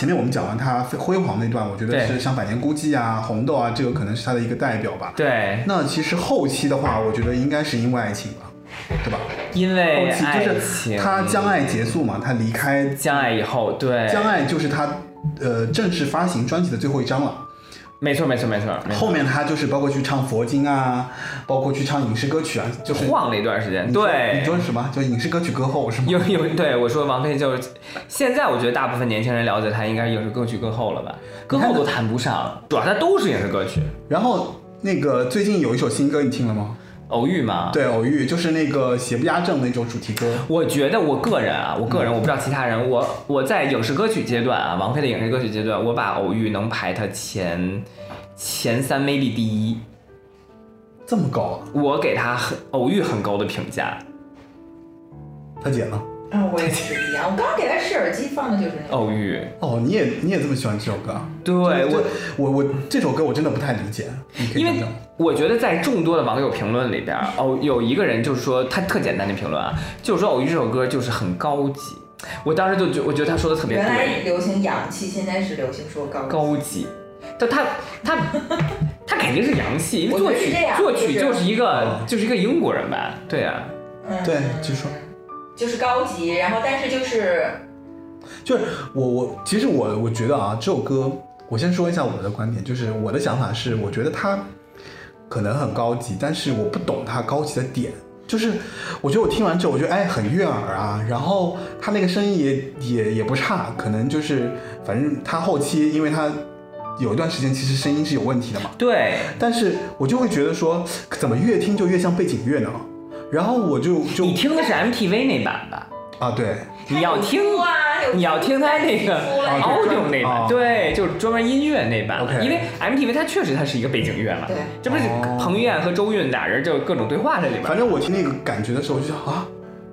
前面我们讲完他辉煌那段，我觉得是像《百年孤寂》啊、《红豆》啊，这个可能是他的一个代表吧。对，那其实后期的话，我觉得应该是因为爱情吧，对吧？因为后期爱就是情，他将爱结束嘛，他离开将爱以后，对，将爱就是他呃正式发行专辑的最后一张了。没错没错没错，没错后面他就是包括去唱佛经啊，包括去唱影视歌曲啊，就是晃了一段时间，对你，说什么？就影视歌曲歌后是吗？有有对我说王菲就是，现在我觉得大部分年轻人了解她应该影视歌曲歌后了吧，歌后都谈不上，主要她都是影视歌曲，然后那个最近有一首新歌，你听了吗？偶遇嘛。对，偶遇就是那个邪不压正那种主题歌。我觉得我个人啊，我个人我不知道其他人，我我在影视歌曲阶段啊，王菲的影视歌曲阶段，我把偶遇能排她前前三 maybe 第一，这么高啊？我给她很偶遇很高的评价。他姐呢？嗯，我也是一样。我刚刚给他试耳机放的就是那个。偶遇，哦，你也你也这么喜欢这首歌啊？对我，我我这首歌我真的不太理解，因为我觉得在众多的网友评论里边儿，哦，有一个人就是说他特简单的评论啊，就是说偶遇这首歌就是很高级。我当时就觉，我觉得他说的特别原来对，流行洋气，现在是流行说高高级。但他 他他肯定是洋气，因为作曲作曲就是一个哦就是一个英国人吧？对啊，嗯，对就说就是高级，然后但是就是就是我我其实我我觉得啊，这首歌我先说一下我的观点，就是我的想法是，我觉得它可能很高级，但是我不懂它高级的点。就是我觉得我听完之后，我觉得哎很悦耳啊，然后他那个声音也也也不差，可能就是反正他后期因为他有一段时间其实声音是有问题的嘛，对，但是我就会觉得说怎么越听就越像背景乐呢？然后我就就你听的是 MTV 那版吧？啊对，你要听你要听他那个出来哦 audio 那版，哦对，就是专门音乐那版 OK 因为 MTV 它确实它是一个背景乐嘛，对这不是哦彭于晏和周韵俩人就各种对话在里面。反正我听那个感觉的时候，我就想啊，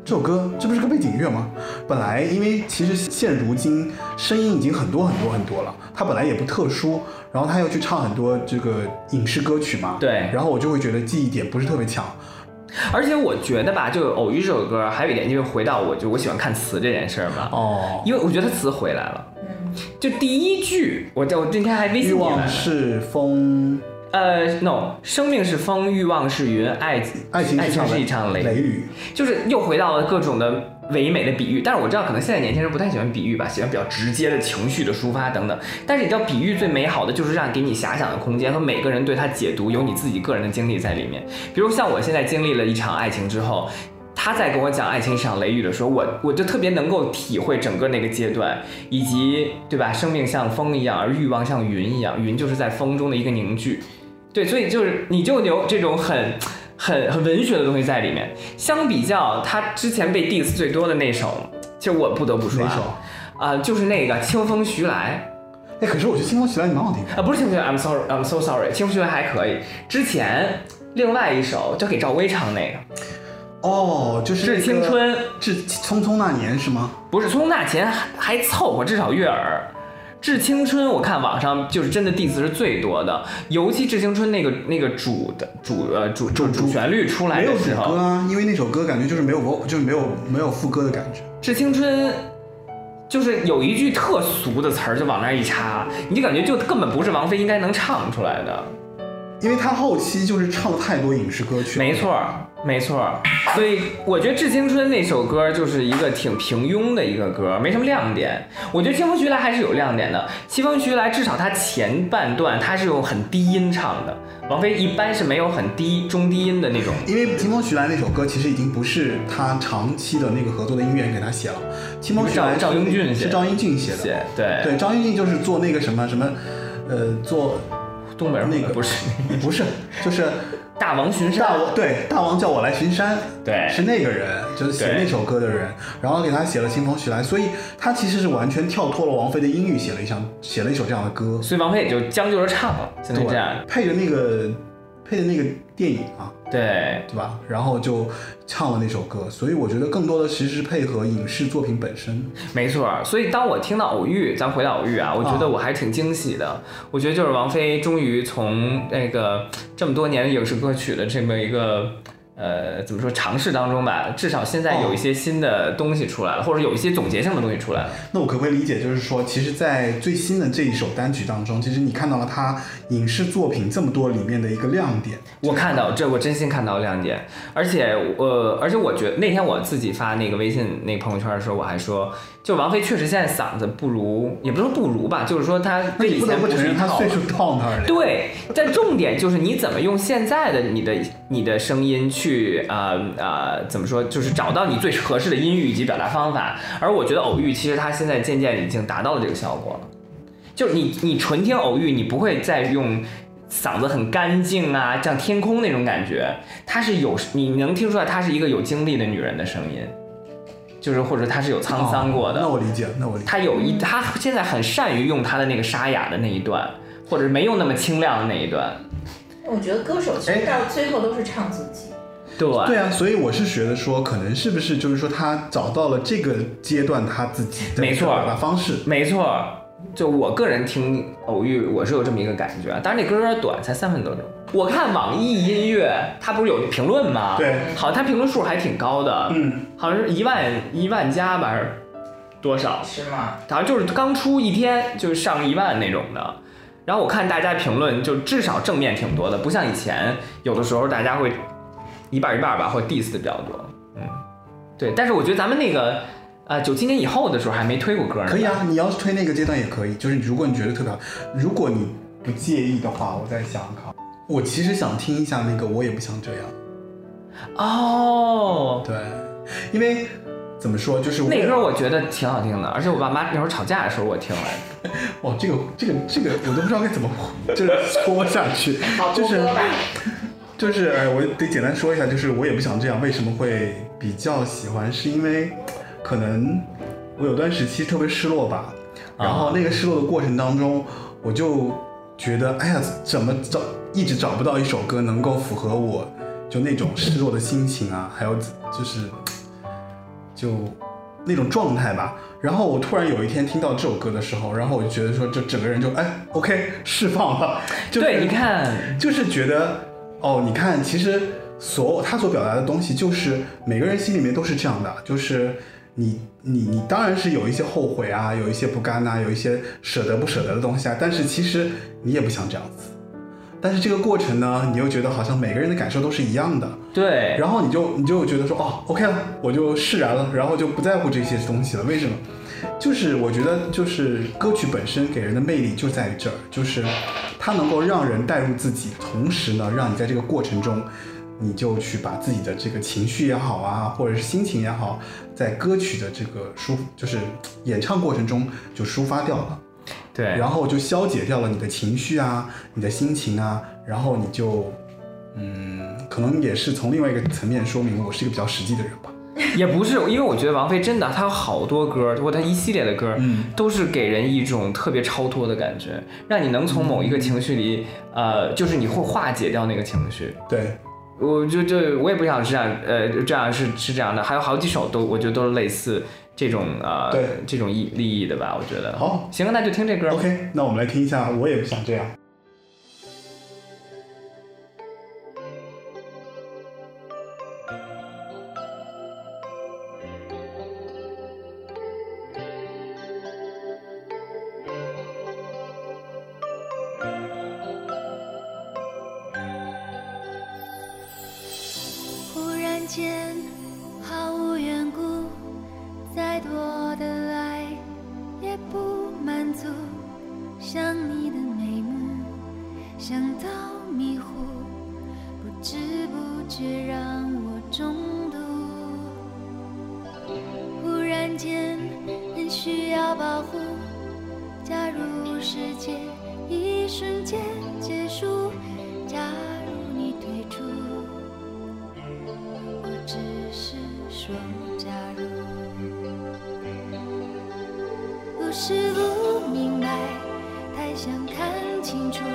这首歌这不是个背景乐吗？本来因为其实现如今声音已经很多很多很多了，它本来也不特殊，然后他又去唱很多这个影视歌曲嘛，对然后我就会觉得记忆点不是特别强。而且我觉得吧，就《偶遇》这首歌，还有一点就是回到我就我喜欢看词这件事儿嘛，哦，因为我觉得词回来了。嗯，就第一句，我我今天还微欲望信你来了。是风，呃，no，生命是风，欲望是云，爱爱情爱情是是一场雷雷雨。就是又回到了各种的唯美的比喻，但是我知道可能现在年轻人不太喜欢比喻吧，喜欢比较直接的情绪的抒发等等。但是你知道，比喻最美好的就是让给你遐想的空间和每个人对它解读有你自己个人的经历在里面。比如像我现在经历了一场爱情之后。他在跟我讲爱情是场雷雨的时候，我我就特别能够体会整个那个阶段，以及对吧？生命像风一样，而欲望像云一样，云就是在风中的一个凝聚。对，所以就是你就有这种很很很文学的东西在里面。相比较他之前被 diss 最多的那首，其实我不得不说啊，啊、就是那个《清风徐来哎，可是我觉得《清风徐来》蛮好听》的。啊，不是《清风徐来》，I'm sorry I'm so sorry，《清风徐来》还可以。之前另外一首就给赵薇唱那个哦，就《致是那个青春》，致匆匆那年是吗？不是《匆匆那年还还凑合，至少悦耳。《致青春》我看网上就是真的 diss 是最多的，尤其《致青春》那个那个主的主呃主主主旋律出来没有主的时候，歌啊，因为那首歌感觉就是没有就是没有没有副歌的感觉。《致青春》就是有一句特俗的词儿，就往那儿一插，你就感觉就根本不是王菲应该能唱出来的。因为她后期就是唱了太多影视歌曲，没错儿，没错儿。所以我觉得《致青春》那首歌就是一个挺平庸的一个歌，没什么亮点。我觉得《清风徐来》还是有亮点的，《清风徐来》至少它前半段它是用很低音唱的，王菲一般是没有很低中低音的那种。因为《清风徐来》那首歌其实已经不是他长期的那个合作的音乐人给他写了，《清风徐来》赵赵英俊写是赵英俊写的，写对对，张英俊就是做那个什么什么，呃，做东北人那个不是。不是，就是 大王巡山。大王对大王叫我来巡山，对是那个人，就是写那首歌的人，然后给他写了《清风徐来》，所以他其实是完全跳脱了王菲的音域，写了一场写了一首这样的歌，所以王菲也就将就着唱了，现在这样。配着那个配着那个电影啊，对，对吧？然后就唱了那首歌，所以我觉得更多的其实是配合影视作品本身。没错儿，所以当我听到偶遇，咱回到偶遇啊，我觉得我还挺惊喜的。我觉得就是王菲终于从那个这么多年影视歌曲的这么一个呃怎么说尝试当中吧，至少现在有一些新的东西出来了，或者有一些总结性的东西出来了。那我可不可以理解，就是说，其实，在最新的这一首单曲当中，其实你看到了他影视作品这么多里面的一个亮点。我看到这，我真心看到亮点，而且呃，而且我觉得那天我自己发那个微信那个朋友圈的时候，我还说，就王菲确实现在嗓子不如，也不是说不如吧，就是说她跟以前不认，是一套他岁数到那儿了。对，但重点就是你怎么用现在的你的你的声音去呃呃怎么说，就是找到你最合适的音域以及表达方法。而我觉得偶遇其实它现在渐渐已经达到了这个效果了，就是你你纯听偶遇，你不会再用。嗓子很干净啊，像天空那种感觉，她是有你能听出来，她是一个有经历的女人的声音，就是或者她是有沧桑过的。哦那我理解，那我理解。他有一，他现在很善于用他的那个沙哑的那一段，或者没有那么清亮的那一段。我觉得歌手其实到最后都是唱自己。对，对啊，所以我是觉得说，可能是不是就是说，他找到了这个阶段他自己的没错表达方式。没错。就我个人听偶遇，我是有这么一个感觉，当然那歌有点短，才三分多钟。我看网易音乐，它不是有评论吗？对，好像它评论数还挺高的，嗯，好像是一万一万加吧，还是多少？是吗？好像就是刚出一天就上一万那种的。然后我看大家评论，就至少正面挺多的，不像以前有的时候大家会一半儿一半儿吧，或者 diss 的比较多。嗯，对。但是我觉得咱们那个呃九七年以后的时候还没推过歌呢。可以啊，你要是推那个阶段也可以，就是如果你觉得特别好，如果你不介意的话，我再想想看。我其实想听一下那个，我也不想这样。哦，对，因为怎么说，就是那歌我觉得挺好听的，而且我爸妈那会儿吵架的时候我听来着。哇，这个这个这个我都不知道该怎么 就是说下去，好就是。就是哎，我得简单说一下，就是我也不想这样。为什么会比较喜欢？是因为可能我有段时期特别失落吧，然后那个失落的过程当中，我就觉得，哎呀，怎么找一直找不到一首歌能够符合我就那种失落的心情啊，还有就是就那种状态吧。然后我突然有一天听到这首歌的时候，然后我就觉得说，这整个人就哎，OK 释放了。就是、对，你看，就是觉得哦，你看，其实所他所表达的东西，就是每个人心里面都是这样的，就是你你你当然是有一些后悔啊，有一些不甘呐、有一些舍得不舍得的东西啊，但是其实你也不想这样子。但是这个过程呢，你又觉得好像每个人的感受都是一样的，对，然后你就你就觉得说哦，OK 了，我就释然了，然后就不在乎这些东西了。为什么？就是我觉得，就是歌曲本身给人的魅力就在于这儿，就是它能够让人带入自己，同时呢，让你在这个过程中，你就去把自己的这个情绪也好啊，或者是心情也好，在歌曲的这个抒，就是演唱过程中就抒发掉了。对，然后就消解掉了你的情绪啊，你的心情啊，然后你就，嗯，可能也是从另外一个层面说明我是一个比较实际的人吧。也不是，因为我觉得王菲真的，她有好多歌，或者她一系列的歌，嗯都是给人一种特别超脱的感觉，让你能从某一个情绪里，呃，就是你会化解掉那个情绪。对，我就就我也不想这样，呃，这样是是这样的，还有好几首都我觉得都是类似这种呃对这种意利益的吧，我觉得。好行，那就听这歌吧。，OK，那我们来听一下，我也不想这样。说，假如不是不明白，太想看清楚，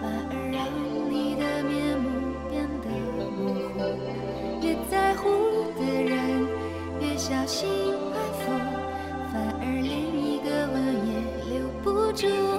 反而让你的面目变得模糊。越在乎的人，越小心安抚，反而连一个吻也留不住。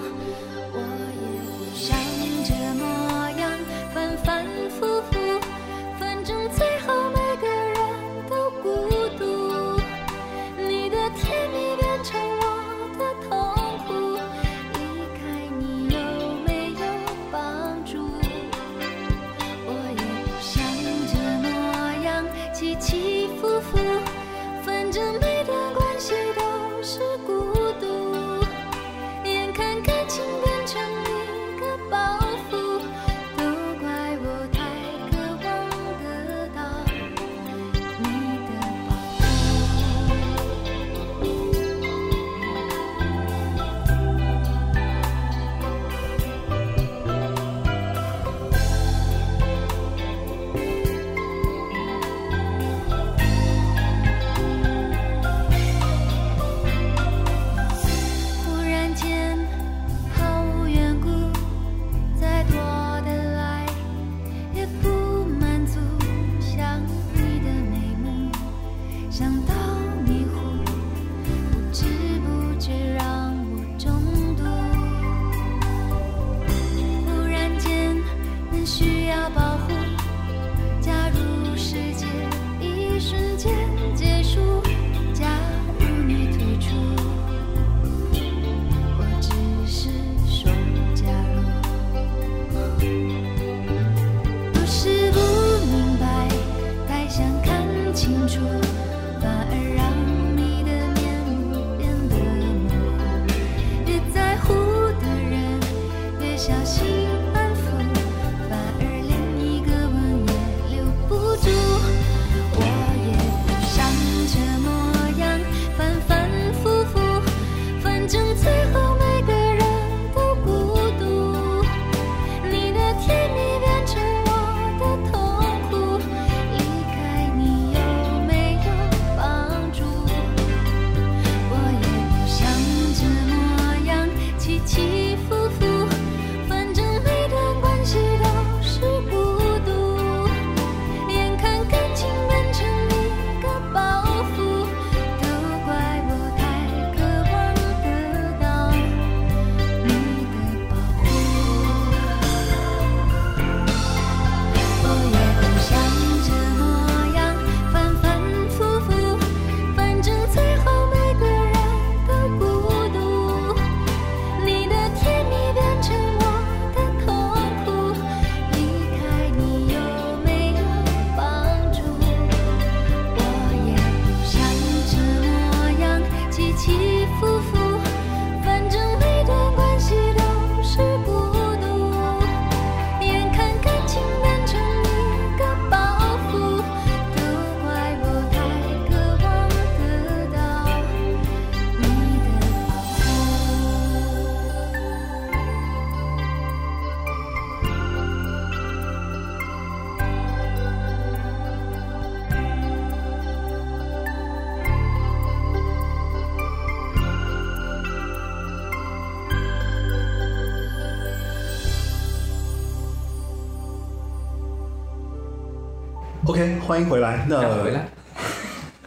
欢迎回来。那回来，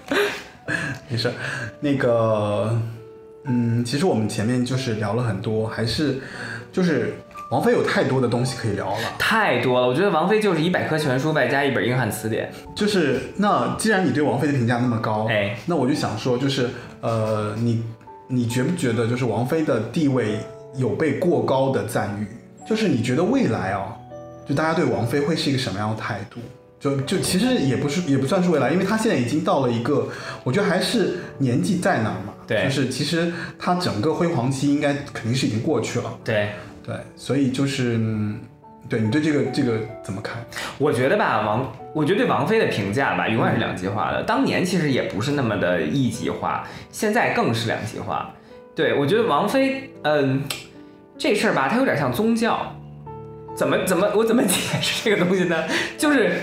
没事，那个，嗯，其实我们前面就是聊了很多，还是就是王菲有太多的东西可以聊了。太多了。我觉得王菲就是一百科全书外加一本英汉词典。就是那既然你对王菲的评价那么高，哎，那我就想说，就是呃，你你觉不觉得就是王菲的地位有被过高的赞誉？就是你觉得未来啊，就大家对王菲会是一个什么样的态度？就就其实也不是也不算是未来，因为他现在已经到了一个，我觉得还是年纪在那儿嘛。对就是其实他整个辉煌期应该肯定是已经过去了。对，对，所以就是，嗯对你对这个这个怎么看？我觉得吧，王，我觉得对王菲的评价吧，永远是两极化的。当年其实也不是那么的一极化，现在更是两极化。对我觉得王菲，嗯，这事儿吧，它有点像宗教。怎么怎么我怎么解释这个东西呢？就是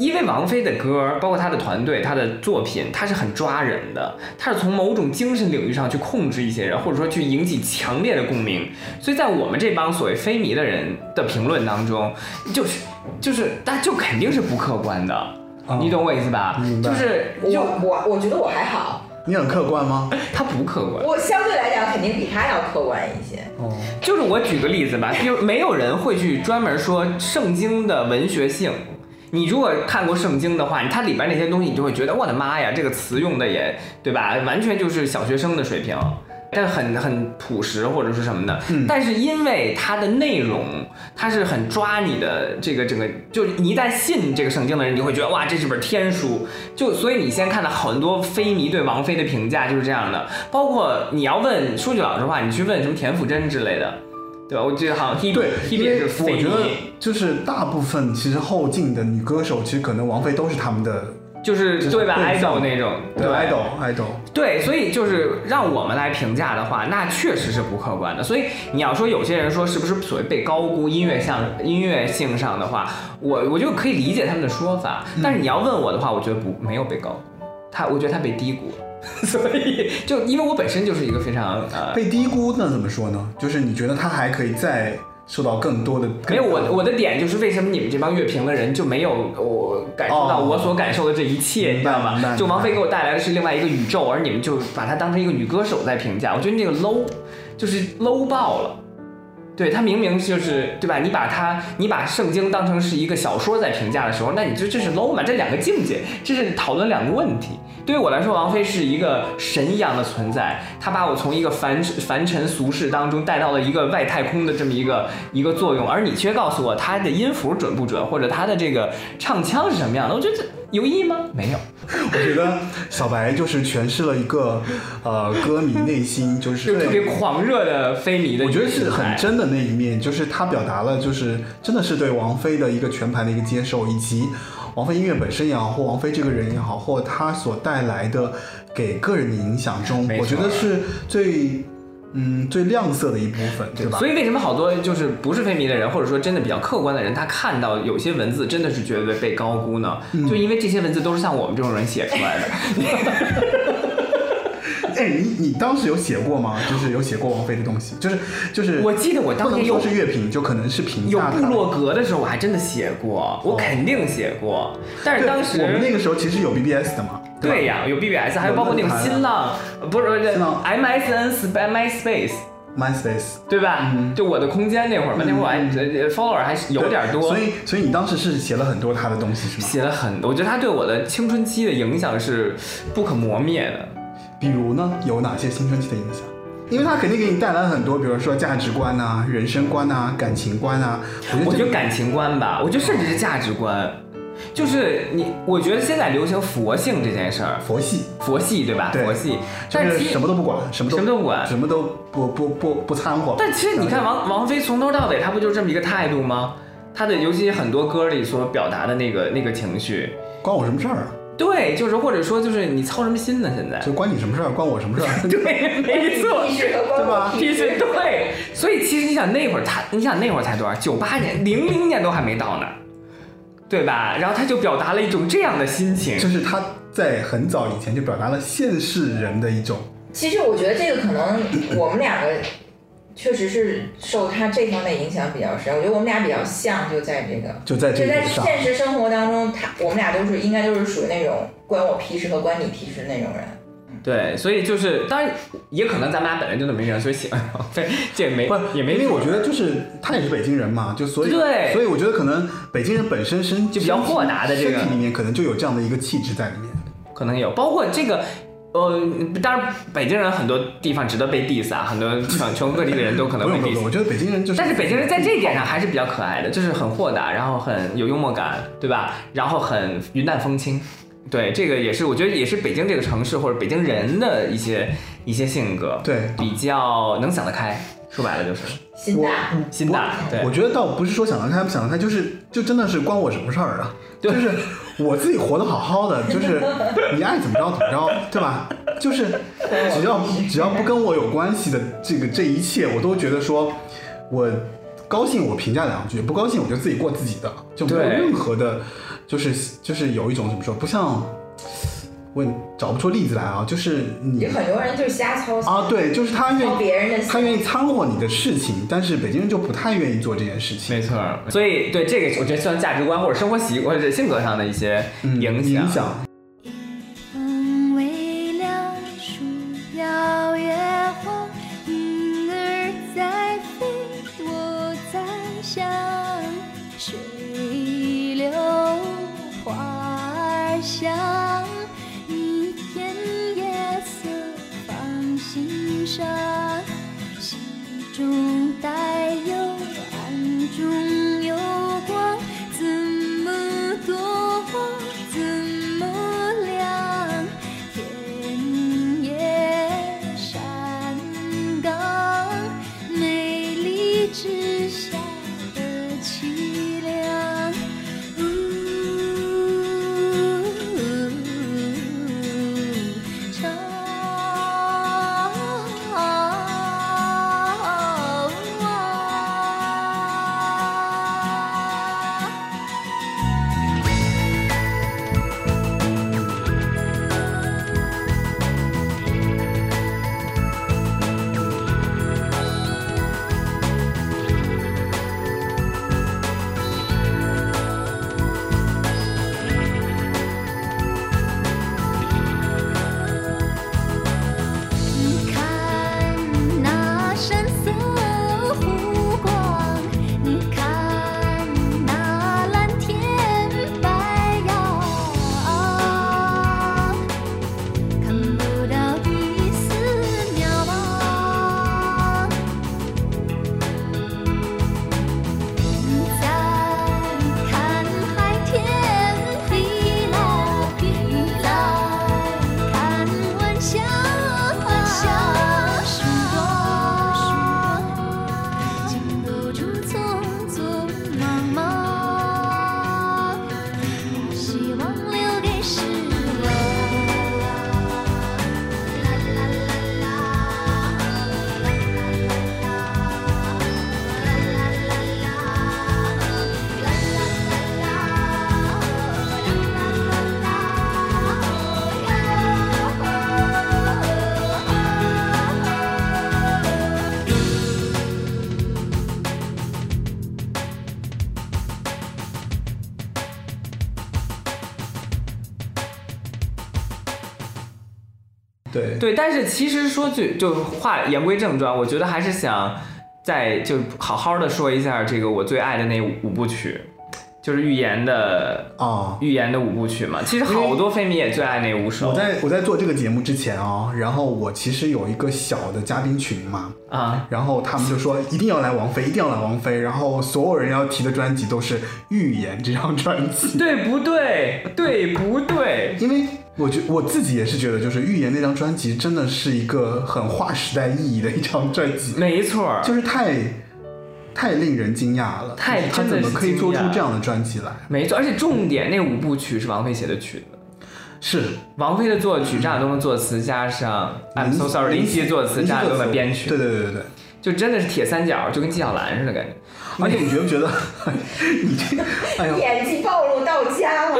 因为王菲的歌，包括她的团队、她的作品，她是很抓人的，她是从某种精神领域上去控制一些人，或者说去引起强烈的共鸣。所以在我们这帮所谓非迷的人的评论当中，就是就是，那就肯定是不客观的，你懂我意思吧？明白就是就我我我觉得我还好，你很客观吗？他不客观。我相对来讲肯定比他要客观一些。哦，就是我举个例子吧，比如没有人会去专门说圣经的文学性。你如果看过圣经的话，它里边那些东西，你就会觉得我的妈呀，这个词用的也对吧？完全就是小学生的水平，但很很朴实或者是什么的。嗯但是因为它的内容，它是很抓你的这个整个，就是你一旦信这个圣经的人，你就会觉得哇，这是本天书。就所以你先看到很多非迷对王菲的评价就是这样的，包括你要问，说句老实话，你去问什么田馥甄之类的，对吧？我记得好像 Hebe 对，因 Hebe 也我觉。得就是大部分其实后进的女歌手，其实可能王菲都是他们的就是对吧？idol 那种，对 idol idol。对，所以就是让我们来评价的话，那确实是不客观的。所以你要说有些人说是不是所谓被高估音乐上音乐性上的话，我我就可以理解他们的说法。但是你要问我的话，我觉得不没有被高估，他我觉得他被低估。所以就因为我本身就是一个非常呃。被低估那怎么说呢？就是你觉得他还可以再受到更多的没有我我的点就是为什么你们这帮乐评的人就没有我感受到哦我所感受的这一切，你知道？吗就王菲给我带来的是另外一个宇宙，而你们就把她当成一个女歌手在评价，我觉得那个 low 就是 low 爆了。对他明明就是对吧？你把他你把圣经当成是一个小说在评价的时候，那你就这是 low 嘛？这两个境界，这是讨论两个问题。对于我来说，王菲是一个神一样的存在，她把我从一个凡凡尘俗世当中带到了一个外太空的这么一个一个作用，而你却告诉我她的音符准不准，或者她的这个唱腔是什么样的，我觉得这有意义吗？没有。我觉得小白就是诠释了一个呃歌迷内心就是就特别狂热的非迷的，我觉得是很。真的那一面，就是他表达了，就是真的是对王菲的一个全盘的一个接受，以及王菲音乐本身也好，或王菲这个人也好，或他所带来的给个人的影响中我觉得是最嗯最亮色的一部分，对吧？所以为什么好多就是不是非迷的人，或者说真的比较客观的人，他看到有些文字真的是觉得被高估呢？嗯就因为这些文字都是像我们这种人写出来的。哎，你你当时有写过吗？就是有写过王菲的东西，就是就是，我记得我当不能年有说是乐评，就可能是评有价有。部落格的时候，我还真的写过，我肯定写过。但是当时我们那个时候其实有 BBS 的嘛，对呀，有 BBS，还有包括那个新浪，呃不是不是新浪 MSN Sp- MySpace，，MySpace。对吧？就我的空间那会儿嘛，那会儿我还 follower 还是有点多所。以所以你当时是写了很多他的东西是吗？写了很多，我觉得他对我的青春期的影响是不可磨灭的。比如呢，有哪些青春期的影响？因为他肯定给你带来很多，比如说价值观呐、人生观呐、感情观呐。我觉得感情观吧，我觉得甚至是价值观，就是你，我觉得现在流行佛性这件事儿，佛系，佛系对吧？对佛系，但是但什么都不管，什么都什么都不管什么都不不不不掺和。但其实你看王王菲从头到尾，她不就这么一个态度吗？她的尤其很多歌里所表达的那个那个情绪，关我什么事儿啊？对，就是或者说就是你操什么心呢？现在就关你什么事儿？关我什么事儿？对，没错，对吧。对，所以其实你想那会儿他，你想那会儿才多少？九八年、零零年都还没到呢，对吧？然后他就表达了一种这样的心情，就是他在很早以前就表达了现世人的一种，其实我觉得这个可能我们两个确实是受他这方面影响比较深。我觉得我们俩比较像，就在这个，就在这就在。现实生活当中，他我们俩都是应该都是属于那种关我屁事和关你屁事那种人。对，所以就是当然也可能咱们俩本来就那么一个人，所以喜欢王菲，这也没不也没因为我觉得就是他也是北京人嘛，就所以对所以我觉得可能北京人本身身就比较豁达的这个身体里面可能就有这样的一个气质在里面。可能有，包括这个。呃，当然，北京人很多地方值得被 diss 啊，很多全全国各地的人都可能被不用不用，diss 我。觉得北京人就是，但是北京人在这一点上还是比较可爱的，就是很豁达，然后很有幽默感，对吧？然后很云淡风轻，对，这个也是我觉得也是北京这个城市或者北京人的一些一些性格，对比较能想得开，说白了就是。心大，心大，对。我，觉得倒不是说想得开不想得开，就是就真的是关我什么事儿啊？就是我自己活得好好的，就是 你爱怎么着怎么着，对吧？就是只要只要不跟我有关系的这个这一切，我都觉得说我高兴我评价两句，不高兴我就自己过自己的，就没有任何的，就是就是有一种怎么说，不像我也找不出例子来啊，就是你有很多人就是瞎操心啊，对，就是他愿操意别人的心他愿意掺和你的事情，但是北京人就不太愿意做这件事情。没错。所以对这个，我觉得算价值观或者生活习惯或者性格上的一些嗯影响。影响，风微凉，树摇月晃，云儿在飞，我在想，中带有对对，但是其实说句就话言归正传，我觉得还是想再就好好的说一下这个我最爱的那五部曲，就是预言的啊。预言的五部曲嘛。其实好多飞迷也最爱那五首我在我在做这个节目之前啊，然后我其实有一个小的嘉宾群嘛，啊，然后他们就说一定要来王菲，一定要来王菲，然后所有人要提的专辑都是《预言》这张专辑，对不对？对不对？因为我觉我自己也是觉得，就是《预言》那张专辑真的是一个很划时代意义的一张专辑，没错儿，就是太太令人惊讶了，太他怎么可以做出这样的专辑来？没错，而且重点那五部曲是王菲写的曲子。是王菲的作曲，张亚东的作词，加上 I'm so sorry 林夕的作词，张亚东的编曲，对对对对对。就真的是铁三角，就跟纪晓岚似的感觉。而且你觉不觉得，你这，哎呦，演技暴露到家了。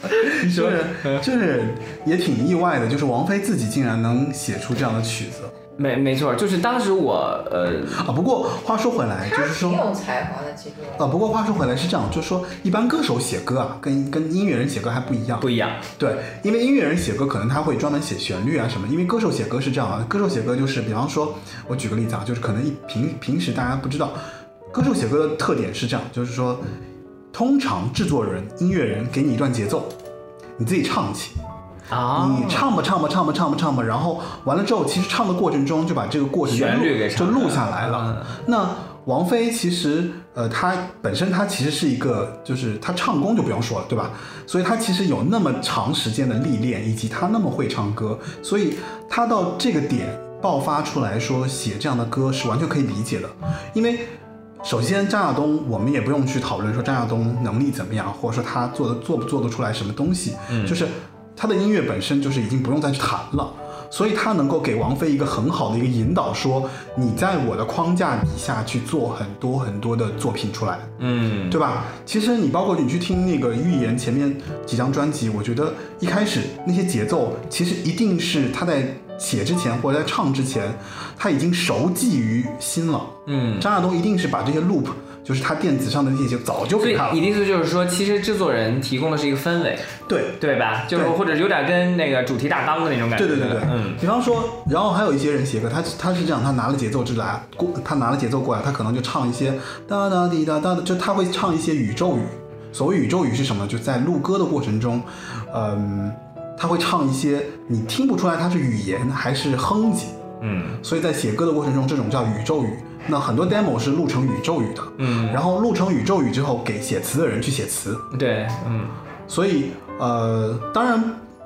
就是就是也挺意外的，就是王菲自己竟然能写出这样的曲子。没没错，就是当时我呃啊，不过话说回来，就是说挺有才华的，其实。啊，不过话说回来是这样，就是说一般歌手写歌啊，跟跟音乐人写歌还不一样。不一样，对，因为音乐人写歌可能他会专门写旋律啊什么，因为歌手写歌是这样啊，歌手写歌就是，比方说，我举个例子啊，就是可能一平平时大家不知道，歌手写歌的特点是这样，就是说，通常制作人、音乐人给你一段节奏，你自己唱起，啊，你唱吧唱吧唱吧唱吧唱吧，然后完了之后，其实唱的过程中就把这个过程就旋律给就录下来了。那王菲其实，呃，她本身她其实是一个，就是她唱功就不用说了，对吧？所以她其实有那么长时间的历练，以及她那么会唱歌，所以她到这个点爆发出来说写这样的歌是完全可以理解的，因为。首先，张亚东，我们也不用去讨论说张亚东能力怎么样，或者说他做的做不做得出来什么东西，嗯就是他的音乐本身就是已经不用再去谈了，所以他能够给王菲一个很好的一个引导，说你在我的框架底下去做很多很多的作品出来，嗯，对吧？其实你包括你去听那个预言前面几张专辑，我觉得一开始那些节奏，其实一定是他在写之前或者在唱之前，他已经熟记于心了。嗯，张亚东一定是把这些 loop，就是他电子上的那些，就早就给他了。你的意思就是说，其实制作人提供的是一个氛围，对，对吧？就是或者有点跟那个主题大纲的那种感觉。对对对对，嗯，比方说，然后还有一些人写歌，他他是这样，他拿了节奏之来过，他拿了节奏过来，他可能就唱一些哒哒滴哒哒的，就他会唱一些宇宙语。所谓宇宙语是什么？就在录歌的过程中，嗯，他会唱一些你听不出来他是语言还是哼唧。嗯所以在写歌的过程中，这种叫宇宙语。那很多 demo 是录成宇宙语的，嗯，然后录成宇宙语之后，给写词的人去写词。对，嗯所以呃，当然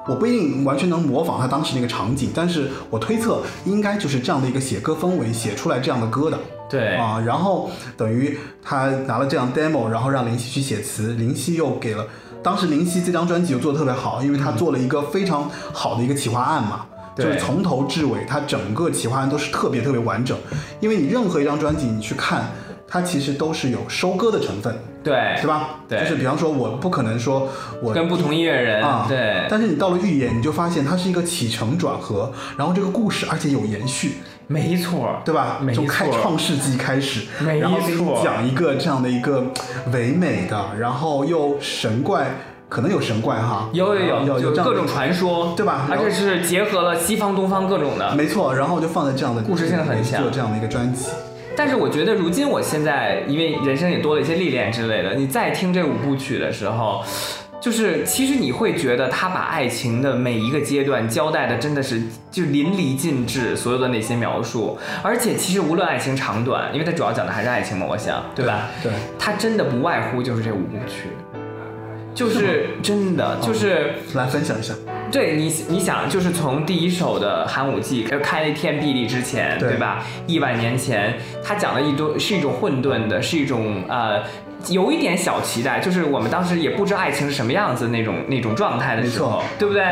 我不一定完全能模仿他当时那个场景，但是我推测应该就是这样的一个写歌氛围，写出来这样的歌的对，啊。然后等于他拿了这样 demo，然后让林夕去写词，林夕又给了。当时林夕这张专辑就做的特别好，因为他做了一个非常好的一个企划案嘛，就是从头至尾，它整个企划案都是特别特别完整。因为你任何一张专辑你去看，它其实都是有收割的成分，对，对吧？对就是比方说，我不可能说我跟不同音乐人，啊，对，但是你到了预言，你就发现它是一个起承转合，然后这个故事而且有延续，没错，对吧？没从开创世纪开始，没然后给你错讲一个这样的一个唯美的，然后又神怪，可能有神怪哈，有有有有，各种传说，对吧而且是结合了西方、东方各种的。没错，然后就放在这样的故事性很强做这样的一个专辑，但是我觉得，如今我现在因为人生也多了一些历练之类的，你再听这五部曲的时候，就是其实你会觉得他把爱情的每一个阶段交代的真的是就淋漓尽致，所有的那些描述，而且其实无论爱情长短，因为它主要讲的还是爱情嘛，我想，对吧？对，它真的不外乎就是这五部曲，就是 真的就是。来分享一下，对你，你想，就是从第一首的寒武纪呃开天辟地之前，对对吧？亿万年前，他讲的一种是一种混沌的，是一种呃。有一点小期待，就是我们当时也不知道爱情是什么样子那种那种状态的时候没错，对不对？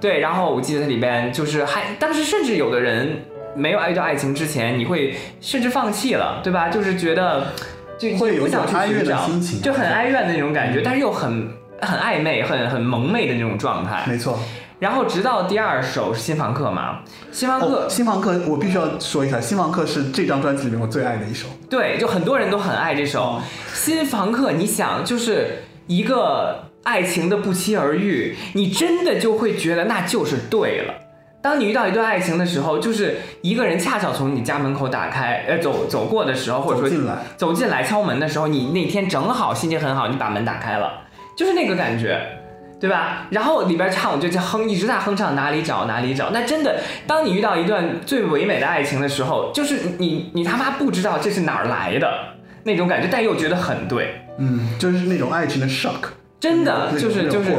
对，然后我记得里边就是还当时甚至有的人没有遇到爱情之前，你会甚至放弃了，对吧？就是觉得就会有不想哀怨的去寻找心情就很哀怨的那种感觉，但是又很很暧昧、很很萌昧的那种状态。没错。然后直到第二首是新房客嘛，新房客、哦，新房客，我必须要说一下，新房客是这张专辑里面我最爱的一首。对，就很多人都很爱这首新房客。你想，就是一个爱情的不期而遇，你真的就会觉得那就是对了。当你遇到一段爱情的时候，就是一个人恰巧从你家门口打开，呃，走走过的时候，或者说走进来走进来敲门的时候，你那天正好心情很好，你把门打开了，就是那个感觉。对吧？然后里边唱就叫哼，一直在哼唱哪里找哪里找。那真的，当你遇到一段最唯美的爱情的时候，就是你你他妈不知道这是哪儿来的那种感觉，但又觉得很对。嗯，就是那种爱情的 shock。真的就是就是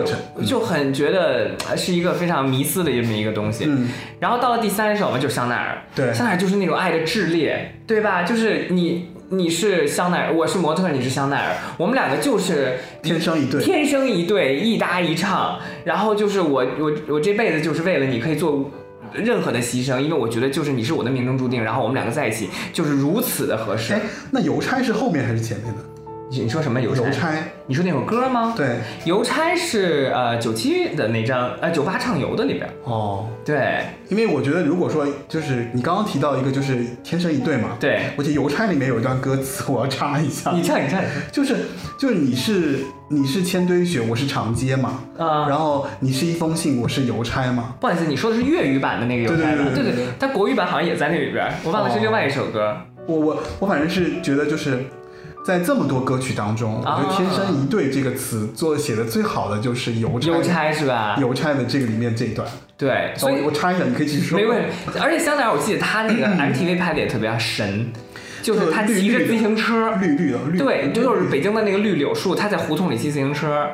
就很觉得呃是一个非常迷思的这么一个东西。嗯，然后到了第三首嘛，就是香奈儿。对香奈儿就是那种爱的炽烈，对吧？就是你你是香奈儿，我是模特，你是香奈儿，我们两个就是天生一对。天生一对，一搭一唱。然后就是我我我这辈子就是为了你可以做任何的牺牲，因为我觉得就是你是我的命中注定。然后我们两个在一起就是如此的合适哎。，那邮差是后面还是前面的？你你说什么邮差？邮差，你说那首歌吗？，对，邮差是呃九七的那张呃九八唱游的里边。哦，对因为我觉得如果说就是你刚刚提到一个就是天生一对嘛，对，我记得邮差里面有一段歌词，我要插一下，你唱你唱 就是就是你是你是千堆雪，我是长街嘛，唱啊。然后你是一封信，我是邮差嘛，不好意思，你说的是粤语版的那个邮差吧？对对对对对对但国语版好像也在那里边，我忘了是另外一首歌。我我我反正是觉得就是。在这么多歌曲当中，我觉得“啊天生一对”这个词做写的最好的就是邮差，邮差是吧？邮差的这个里面这一段。对，所以我我插一下，你可以继续说。没问题。而且香奈儿，我记得他那个 MTV 拍的也特别神，就是他骑着自行车，绿绿的绿，对，就是北京的那个绿柳树，他在胡同里骑自行车。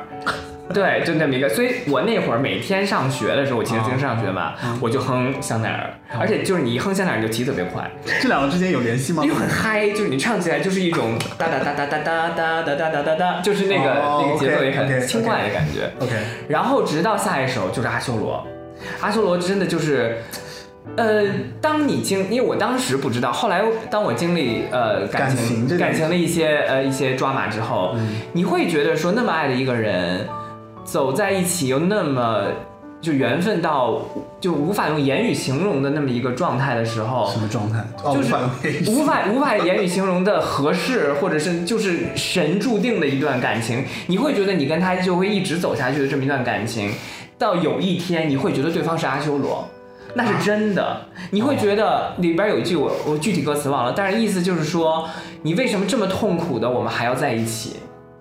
对，就那么一个，所以我那会儿每天上学的时候，我骑着自行车上学嘛，我就哼香奈儿，而且就是你一哼香奈儿，你就骑特别快，这两个之间有联系吗因？为很嗨，就是你唱起来就是一种哒哒哒哒哒哒哒哒哒哒哒哒，就是那个哦那个节奏也很轻快的感觉。OK，然后直到下一首就是阿修罗，阿修罗真的就是，呃，当你经，因为我当时不知道，后来当我经历呃感感情感情的一些呃一些抓马之后，嗯你会觉得说那么爱的一个人，走在一起又那么就缘分到就无法用言语形容的那么一个状态的时候，什么状态？哦，就是无法 无法言语形容的合适，或者是就是神注定的一段感情，你会觉得你跟他就会一直走下去的这么一段感情，到有一天你会觉得对方是阿修罗。那是真的，你会觉得里边有一句我我具体歌词忘了，但是意思就是说，你为什么这么痛苦的我们还要在一起？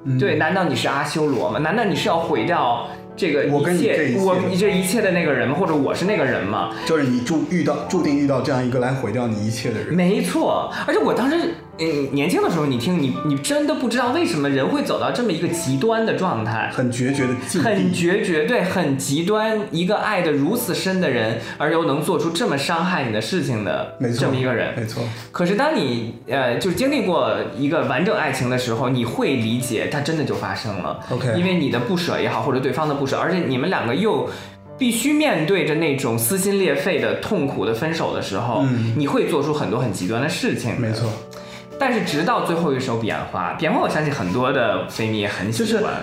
嗯对，难道你是阿修罗吗？难道你是要毁掉这个我跟一切你这一切我你这一切的那个人吗？或者我是那个人吗？就是你注遇到注定遇到这样一个来毁掉你一切的人。没错，而且我当时，嗯，年轻的时候，你听你你真的不知道为什么人会走到这么一个极端的状态，很决绝的境很，决绝，对，很极端，一个爱的如此深的人，而又能做出这么伤害你的事情的没错，这么一个人。没错，可是当你呃，就是经历过一个完整爱情的时候，你会理解它真的就发生了。OK 因为你的不舍也好，或者对方的不舍，而且你们两个又必须面对着那种撕心裂肺的痛苦的分手的时候，嗯你会做出很多很极端的事情。没错。但是直到最后一首《彼岸花》，《彼岸花》我相信很多的飞迷也很喜就是欢。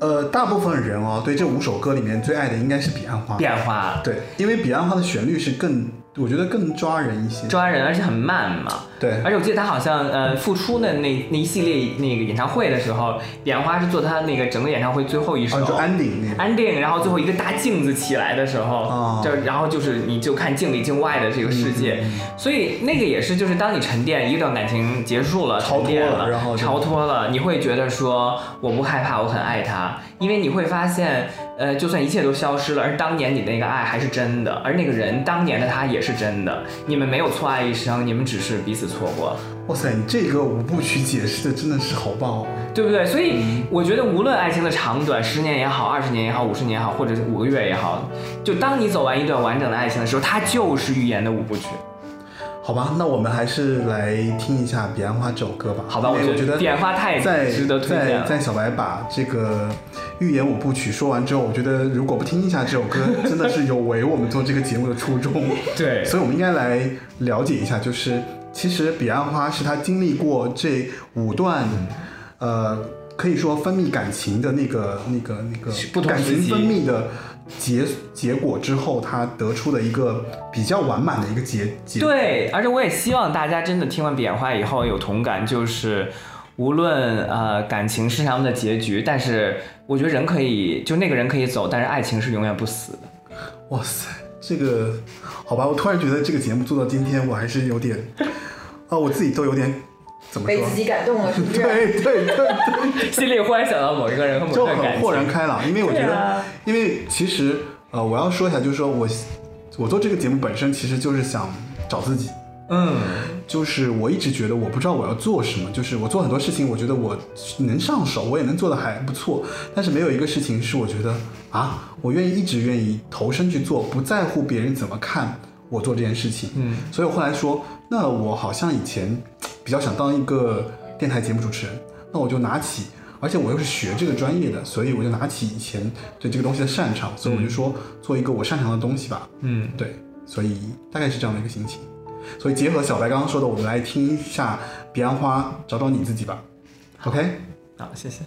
呃，大部分人哦，对这五首歌里面最爱的应该是《彼岸花》。彼岸花对，因为《彼岸花》的旋律是更，我觉得更抓人一些。抓人，而且很慢嘛。对，而且我记得他好像呃复出的那那一系列那个演唱会的时候，彼岸花是做他那个整个演唱会最后一首。哦，就 ending 那个。安定，然后最后一个大镜子起来的时候，哦就然后就是你就看镜里镜外的这个世界，嗯所以那个也是就是当你沉淀一段感情结束了，超脱沉淀了，了然后超脱了，你会觉得说我不害怕，我很爱他，因为你会发现，呃，就算一切都消失了，而当年你那个爱还是真的，而那个人当年的他也是真的，你们没有错爱一生，你们只是彼此错过。哇塞，你这个五部曲解释的真的是好棒哦。对不对？所以我觉得，无论爱情的长短，十年也好，二十年也好，五十年也好，或者是五个月也好，就当你走完一段完整的爱情的时候，它就是预言的五部曲。好吧，那我们还是来听一下《彼岸花》这首歌吧。好吧，我觉得因为我觉得《彼岸花》太在值得推荐了。在在小白把这个寓言五部曲说完之后，我觉得如果不听一下这首歌，真的是有违我们做这个节目的初衷。对所以我们应该来了解一下，就是其实彼岸花是他经历过这五段，呃，可以说分泌感情的那个那个那个不同感情分泌的结结果之后，他得出的一个比较完满的一个结结。对，而且我也希望大家真的听完《彼岸花》以后有同感，就是无论呃感情是什么的结局，但是我觉得人可以，就那个人可以走，但是爱情是永远不死的。哇塞，这个好吧，我突然觉得这个节目做到今天，我还是有点啊，我自己都有点怎么说被自？己感动了，是不是？对对对对，心里忽然想到某一个人和某感情，很豁然开朗，因为我觉得，啊因为其实呃，我要说一下，就是说我我做这个节目本身其实就是想找自己，嗯，就是我一直觉得我不知道我要做什么，就是我做很多事情，我觉得我能上手，我也能做的还不错，但是没有一个事情是我觉得啊，我愿意一直愿意投身去做，不在乎别人怎么看我做这件事情。嗯，所以我后来说，那我好像以前比较想当一个电台节目主持人，那我就拿起。而且我又是学这个专业的，所以我就拿起以前对这个东西的擅长，所以我就说做一个我擅长的东西吧。嗯，对，所以大概是这样的一个心情。所以结合小白刚刚说的，我们来听一下《彼岸花》，找找你自己吧。OK，好，谢谢。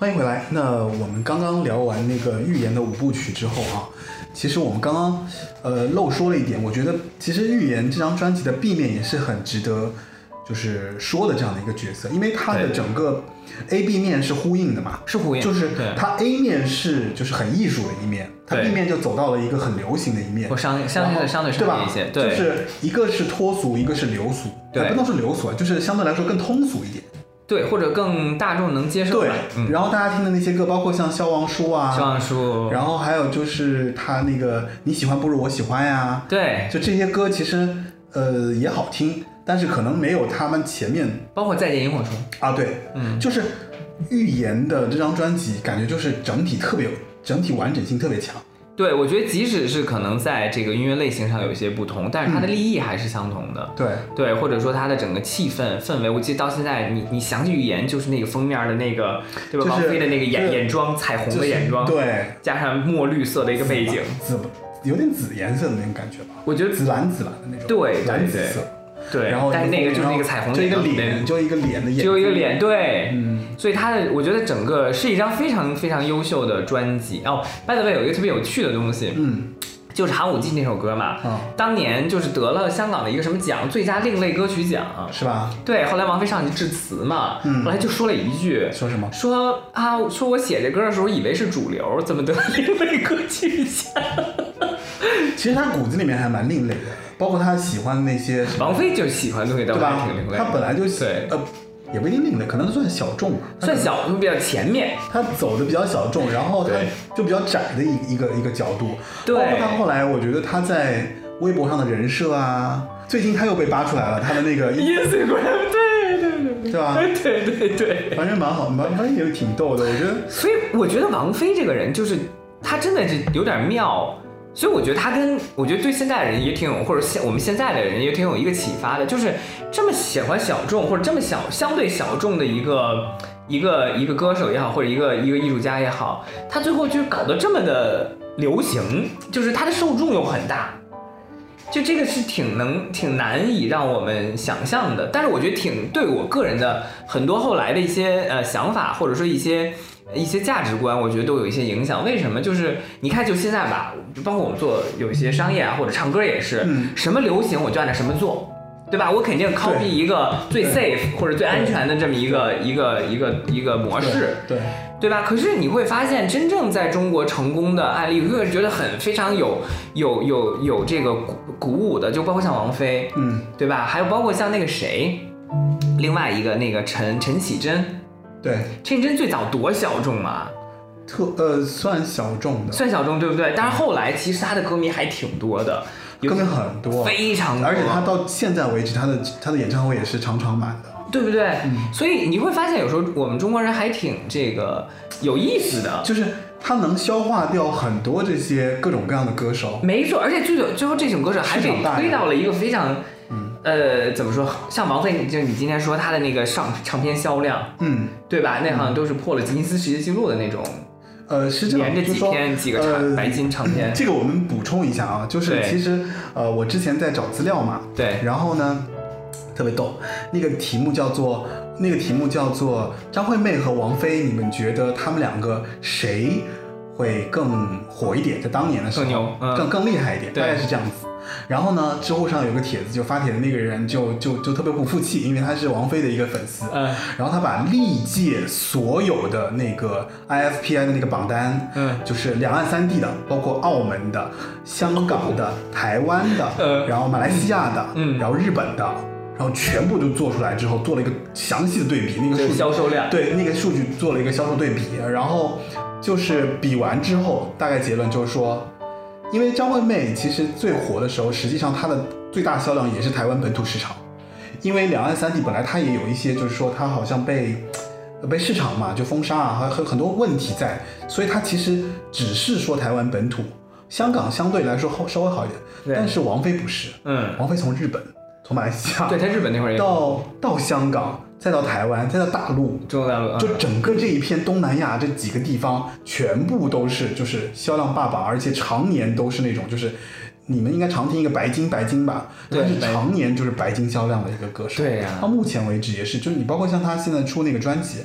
欢迎回来。那我们刚刚聊完那个《预言》的五部曲之后啊，其实我们刚刚呃漏说了一点，我觉得其实《预言》这张专辑的 B 面也是很值得就是说的这样的一个角色，因为它的整个 A B 面是呼应的嘛，是呼应，就是对，它 A 面是就是很艺术的一面，它 B 面就走到了一个很流行的一面或。相相对相对对吧商业一些，对，就是一个是脱俗，一个是流俗，对哎不能说流俗啊，就是相对来说更通俗一点。对，或者更大众能接受对，，嗯，然后大家听的那些歌，包括像消亡书啊，消亡书，然后还有就是他那个你喜欢不如我喜欢呀，对，就这些歌其实呃也好听，但是可能没有他们前面包括再见萤火虫，啊对，嗯，就是预言的这张专辑，感觉就是整体特别整体完整性特别强。对，我觉得即使是可能在这个音乐类型上有一些不同，但是它的立意还是相同的。对，对，或者说它的整个气氛氛围，我记得到现在，你你想起语言就是那个封面的那个，对吧？就是王菲的那个眼眼妆，彩虹的眼妆，对，加上墨绿色的一个背景，紫有点紫颜色的那种感觉吧，我觉得紫蓝紫蓝的那种，对蓝紫色。对。然后但是那个就是那个彩虹就一个眼脸，就一个脸的眼，只有一个，脸，对，嗯，所以他的我觉得整个是一张非常非常优秀的专辑哦。by the way，有一个特别有趣的东西，嗯就是《寒武纪》那首歌嘛，嗯，当年就是得了香港的一个什么奖，最佳另类歌曲奖。是吧？对，后来王菲上去致辞嘛，嗯后来就说了一句，说什么？说啊，说我写这歌的时候以为是主流，怎么得另类歌曲奖？其实他骨子里面还蛮另类的，包括他喜欢那些，王菲就喜欢的东西对吧还挺另类？他本来就喜对呃，也不一定另类，可能算小众吧，算小，比较前面。他走的比较小众，然后他就比较窄的一一个一个角度。对包括他后来，我觉得他在微博上的人设啊，最近他又被扒出来了，他的那个 Instagram，对对对对吧？对对对。反正蛮好，蛮反正也挺逗的，我觉得。所以我觉得王菲这个人就是她真的是有点妙，所以我觉得他跟我觉得对现在的人也挺有，或者现我们现在的人也挺有一个启发的，就是这么喜欢小众或者这么小相对小众的一个一个一个歌手也好，或者一个一个艺术家也好，他最后就搞得这么的流行，就是他的受众又很大。就这个是挺能挺难以让我们想象的，但是我觉得挺对我个人的很多后来的一些呃想法，或者说一些一些价值观，我觉得都有一些影响。为什么？就是你看，就现在吧，就包括我们做有一些商业啊，或者唱歌也是，嗯什么流行我就按照什么做。对吧？我肯定 copy 一个最 safe 或者最安全的这么一个一个一个一个模式，对，对吧？可是你会发现，真正在中国成功的案例，我会觉得很非常有有有有这个鼓鼓舞的，就包括像王菲，嗯，对吧？还有包括像那个谁，另外一个那个陈陈绮贞，对，陈绮贞最早多小众啊，特呃算小众的，算小众对不对？但是后来其实他的歌迷还挺多的，有歌迷很多，非常多，而且他到现在为止，他的他的演唱会也是场场满的。对不对？嗯所以你会发现，有时候我们中国人还挺这个有意思的。就是他能消化掉很多这些各种各样的歌手。没错，而且最后最后这种歌手还被推到了一个非常，嗯呃，怎么说？像王菲，就你今天说她的那个上唱片销量，嗯，对吧？那好像都是破了吉尼斯世界纪录的那种，呃，是这样，连着几就说天几个唱呃白金唱片。这个我们补充一下啊，就是其实呃，我之前在找资料嘛，对，然后呢，特别逗，那个题目叫做那个题目叫做张惠妹和王菲，你们觉得他们两个谁会更火一点？在当年的时候，更牛嗯。更更厉害一点，大概是这样子。然后呢，知乎上有个帖子，就发帖的那个人就就就特别不服气，因为他是王菲的一个粉丝，嗯。然后他把历届所有的那个 IFPI 的那个榜单，嗯。就是两岸三地的，包括澳门的、香港的、台湾的，呃然后马来西亚的，嗯。然后日本的，然后全部都做出来之后，做了一个详细的对比，那个这个数据销售量，对那个数据做了一个销售对比，然后就是比完之后，大概结论就是说，因为张惠妹其实最火的时候，实际上她的最大销量也是台湾本土市场，因为两岸三地本来它也有一些，就是说它好像被呃被市场嘛就封杀啊，还有很很多问题在，所以它其实只是说台湾本土，香港相对来说好稍微好一点，但是王菲不是，嗯，王菲从日本、从马来西亚对，在日本那会儿也到到香港，再到台湾，再到大陆，中国大陆，就嗯整个这一片东南亚这几个地方，全部都是就是销量霸榜，而且常年都是那种就是。你们应该常听一个白金，白金吧？对他是常年就是白金销量的一个歌手。对呀到目前为止也是，就是你包括像他现在出那个专辑，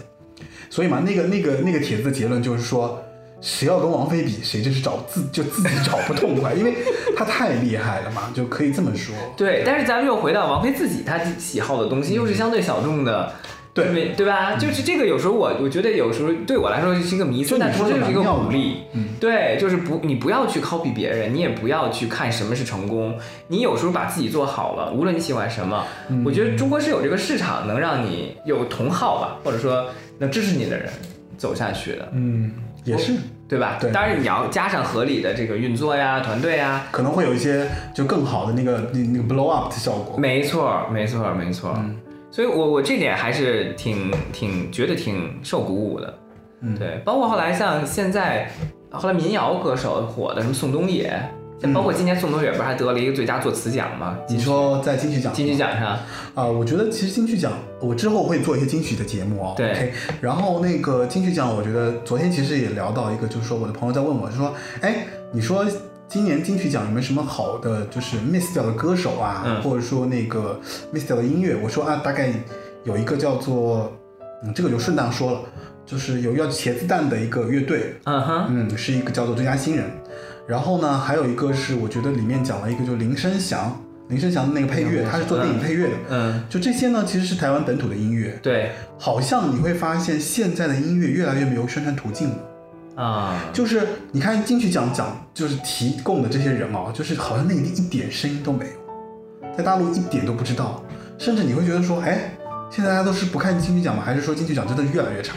所以嘛，那个那个那个帖子的结论就是说，谁要跟王菲比，谁就是找自就自己找不痛快，因为她太厉害了嘛，就可以这么说。对，但是咱们又回到王菲自己她喜好的东西，又是相对小众的。对对吧？就是这个，有时候我我觉得有时候对我来说是一个迷思，但同时是一个鼓励。嗯对，就是不，你不要去 copy 别人，你也不要去看什么是成功。你有时候把自己做好了，无论你喜欢什么，嗯我觉得中国是有这个市场，能让你有同好吧，或者说能支持你的人走下去的，嗯，也是，对吧？对当然你要加上合理的这个运作呀、团队呀。可能会有一些就更好的那个那那个 blow up 的效果。没错，没错，没错。嗯所以我我这点还是挺挺觉得挺受鼓舞的。嗯对，包括后来像现在，后来民谣歌手火的什么宋冬野，像包括今年宋冬野不是还得了一个最佳作词奖吗？你说在金曲奖金曲奖上，啊、我觉得其实金曲奖，我之后会做一些金曲的节目哦。对然后那个金曲奖，我觉得昨天其实也聊到一个，就是说我的朋友在问我说，哎，你说今年金曲奖有没有什么好的就是 miss 掉的歌手啊，嗯或者说那个 miss 掉的音乐？我说啊，大概有一个叫做，嗯，这个就顺当说了，就是有一个叫茄子蛋的一个乐队，嗯哼，嗯，是一个叫做最佳新人。然后呢，还有一个是我觉得里面讲了一个，就是林声祥，林声祥的那个配乐，他是做电影配乐的。嗯，就这些呢，其实是台湾本土的音乐。对好像你会发现，现在的音乐越来越没有宣传途径了。啊，就是你看金曲奖奖，就是提供的这些人哦，就是好像内地一点声音都没有，在大陆一点都不知道，甚至你会觉得说，哎，现在大家都是不看金曲奖吗？还是说金曲奖真的越来越差？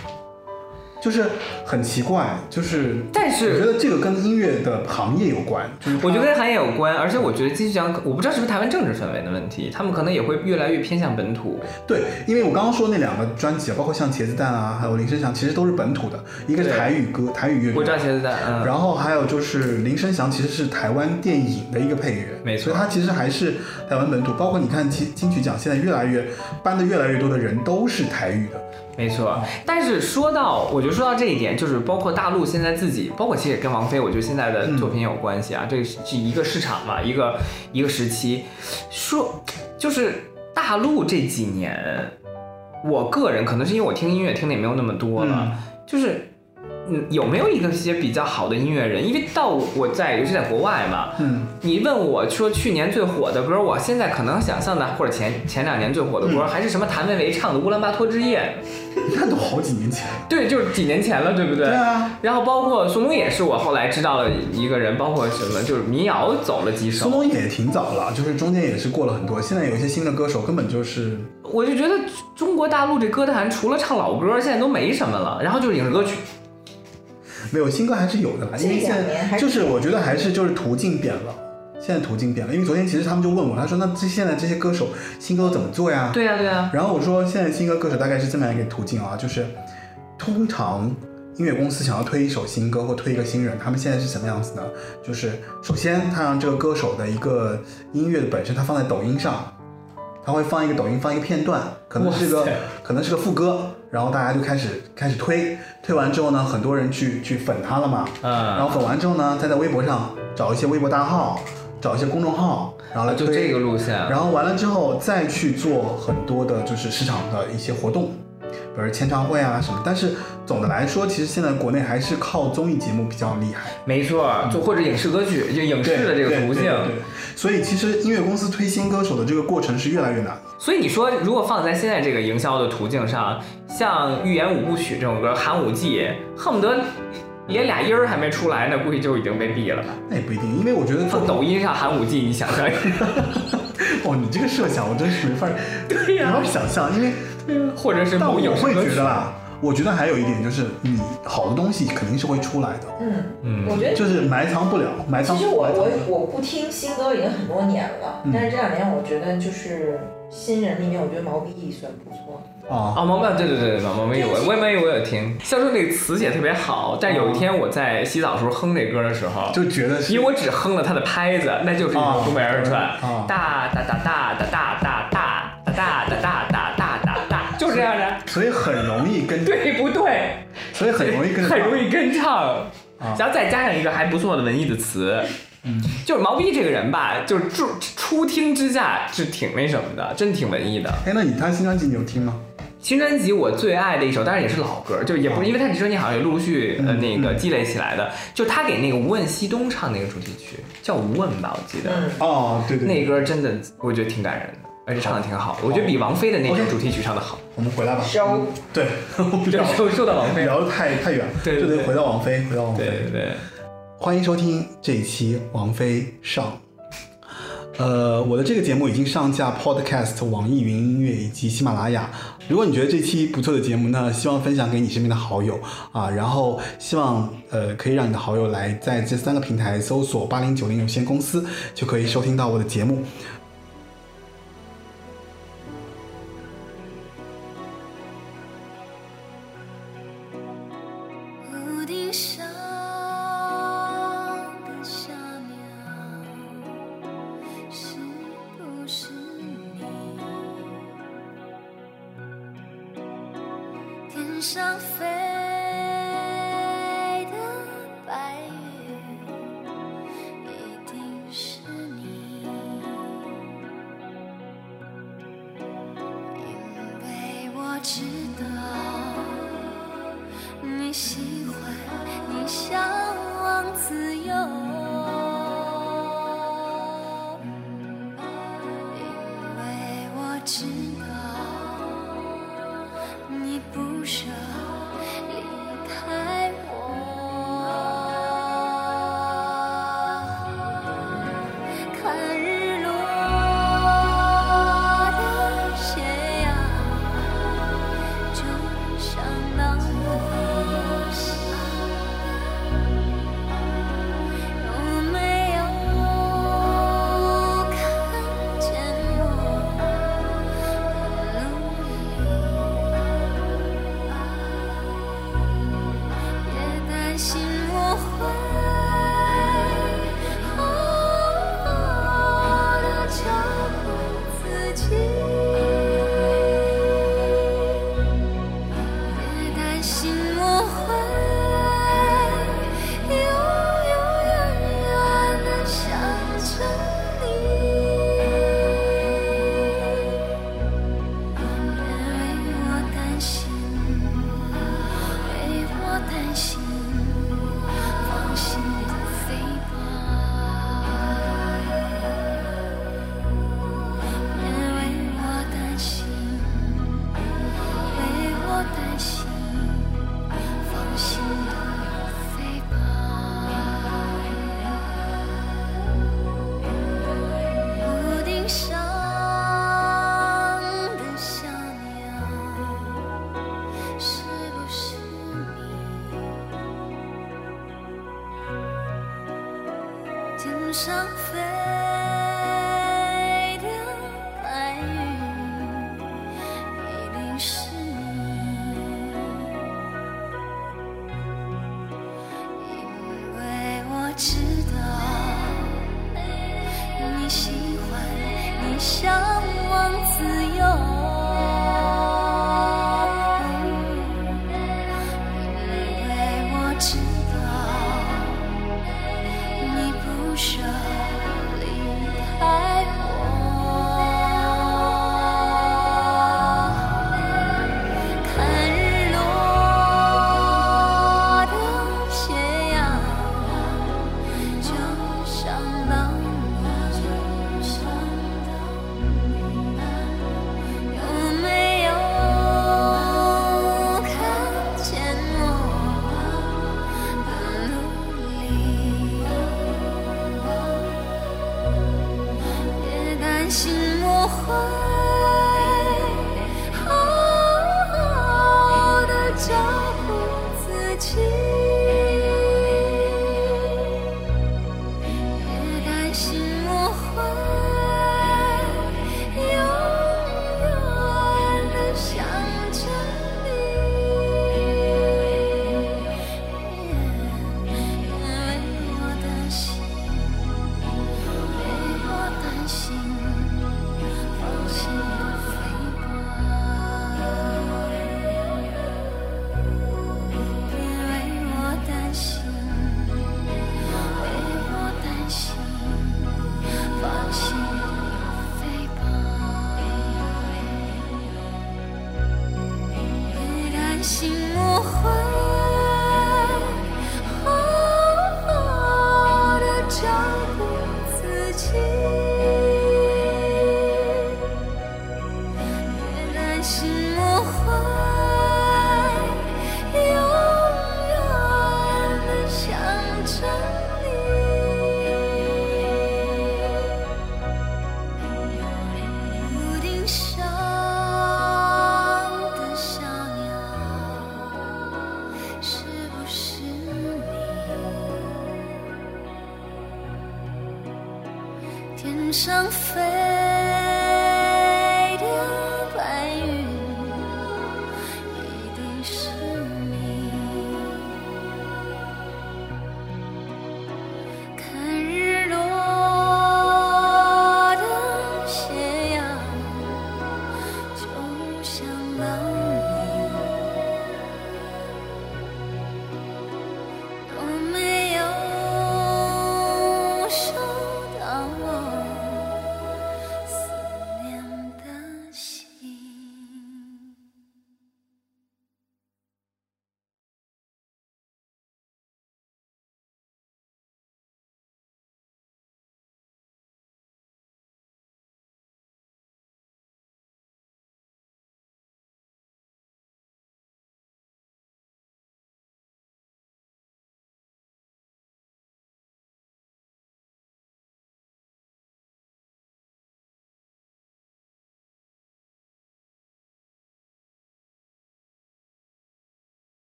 就是很奇怪，就是但是我觉得这个跟音乐的行业有关，就是我觉得跟行业有关，而且我觉得金曲奖，我不知道是不是台湾政治氛围的问题，他们可能也会越来越偏向本土。对，因为我刚刚说那两个专辑啊，包括像茄子蛋啊，还有林声祥，其实都是本土的，一个是台语歌、台语乐我知道，茄子蛋，嗯，然后还有就是林声祥其实是台湾电影的一个配乐，没错所以他其实还是台湾本土。包括你看金金曲奖现在越来越颁的越来越多的人都是台语的，没错，但是说到，我觉得说到这一点，就是包括大陆现在自己，包括其实也跟王菲，我觉得现在的作品有关系啊。这是是一个市场嘛，一个一个时期。说就是大陆这几年，我个人可能是因为我听音乐听的也没有那么多了，就是。嗯，有没有一个些比较好的音乐人？因为到我在，尤其在国外嘛，嗯，你问我说去年最火的歌，我现在可能想象的，或者前前两年最火的歌，还是什么谭维维唱的《乌兰巴托之夜》。那都好几年前了。对，就是几年前了，对不对？对啊。然后包括宋冬野是我后来知道的一个人，包括什么，就是民谣走了几首，宋冬野也挺早了，就是中间也是过了很多。现在有一些新的歌手根本就是我就觉得中国大陆这歌坛除了唱老歌，现在都没什么了，然后就是影视歌曲。没有新歌还是有的啦，因为现在就是我觉得还是就是途径变了，现在途径变了。因为昨天其实他们就问我，他说那这现在这些歌手新歌都怎么做呀？对呀、对呀、然后我说现在新歌歌手大概是这么样一个途径啊，就是通常音乐公司想要推一首新歌或推一个新人，他们现在是什么样子呢？就是首先他让这个歌手的一个音乐的本身，他放在抖音上。他会放一个抖音，放一个片段，可能是个可能是个副歌，然后大家就开始开始推，推完之后呢，很多人去去粉他了嘛，嗯。然嗯，后粉完之后呢，再在微博上找一些微博大号，找一些公众号，然后来推就这个路线。然后完了之后再去做很多的就是市场的一些活动，比如签唱会啊什么。但是总的来说，其实现在国内还是靠综艺节目比较厉害，没错，就或者影视歌曲，就影视的这个途径。所以其实音乐公司推新歌手的这个过程是越来越难。所以你说，如果放在现在这个营销的途径上，像《预言五部曲》这种歌，《寒武纪》，恨不得连俩音儿还没出来呢，估计就已经被毙了吧？那也不一定，因为我觉得放抖音上《寒武纪》，你想象一下，哦，你这个设想我真是没法对呀没法想象，因为 或者是但我会某影视歌曲觉得啦，我觉得还有一点就是你好的东西肯定是会出来的，嗯，嗯我觉得就是埋藏不了，埋藏。其实我我我不听新歌已经很多年了，嗯但是这两年我觉得就是新人里面，我觉得毛不易算不错。啊，啊，毛毛对对对对，毛毛有我我也我有听，虽然说那个词写得特别好，但有一天我在洗澡的时候哼这歌的时候，就觉得是因为我只哼了他的拍子，那就是一首东北二人转啊，哒哒哒哒哒哒哒哒哒哒哒哒哒哒哒哒，就这样的，所以很容易跟，对不对？所以很容易跟着 很容易跟唱，啊然后再加上一个还不错的文艺的词。嗯，就是毛不易这个人吧，就是初初听之下是挺那什么的，真挺文艺的。哎，那你他新专辑你有听吗？新专辑我最爱的一首，当然也是老歌，就也不是因为他这专辑好像也陆陆续续呃嗯那个积累起来的，就他给那个无问西东唱那个主题曲，叫无问吧，我记得。嗯，哦，对对对，那歌真的我觉得挺感人的，而且唱的挺好，我觉得比王菲的那首主题曲唱的好。我们回来吧。收对，我们对，聊说说到王菲了。聊的太太远了，对对对就得回到王菲，回到王菲。对对对，欢迎收听这一期王菲上。呃，我的这个节目已经上架 Podcast、网易云音乐以及喜马拉雅。如果你觉得这期不错的节目呢，希望分享给你身边的好友啊，然后希望呃可以让你的好友来在这三个平台搜索八零九零有限公司，就可以收听到我的节目。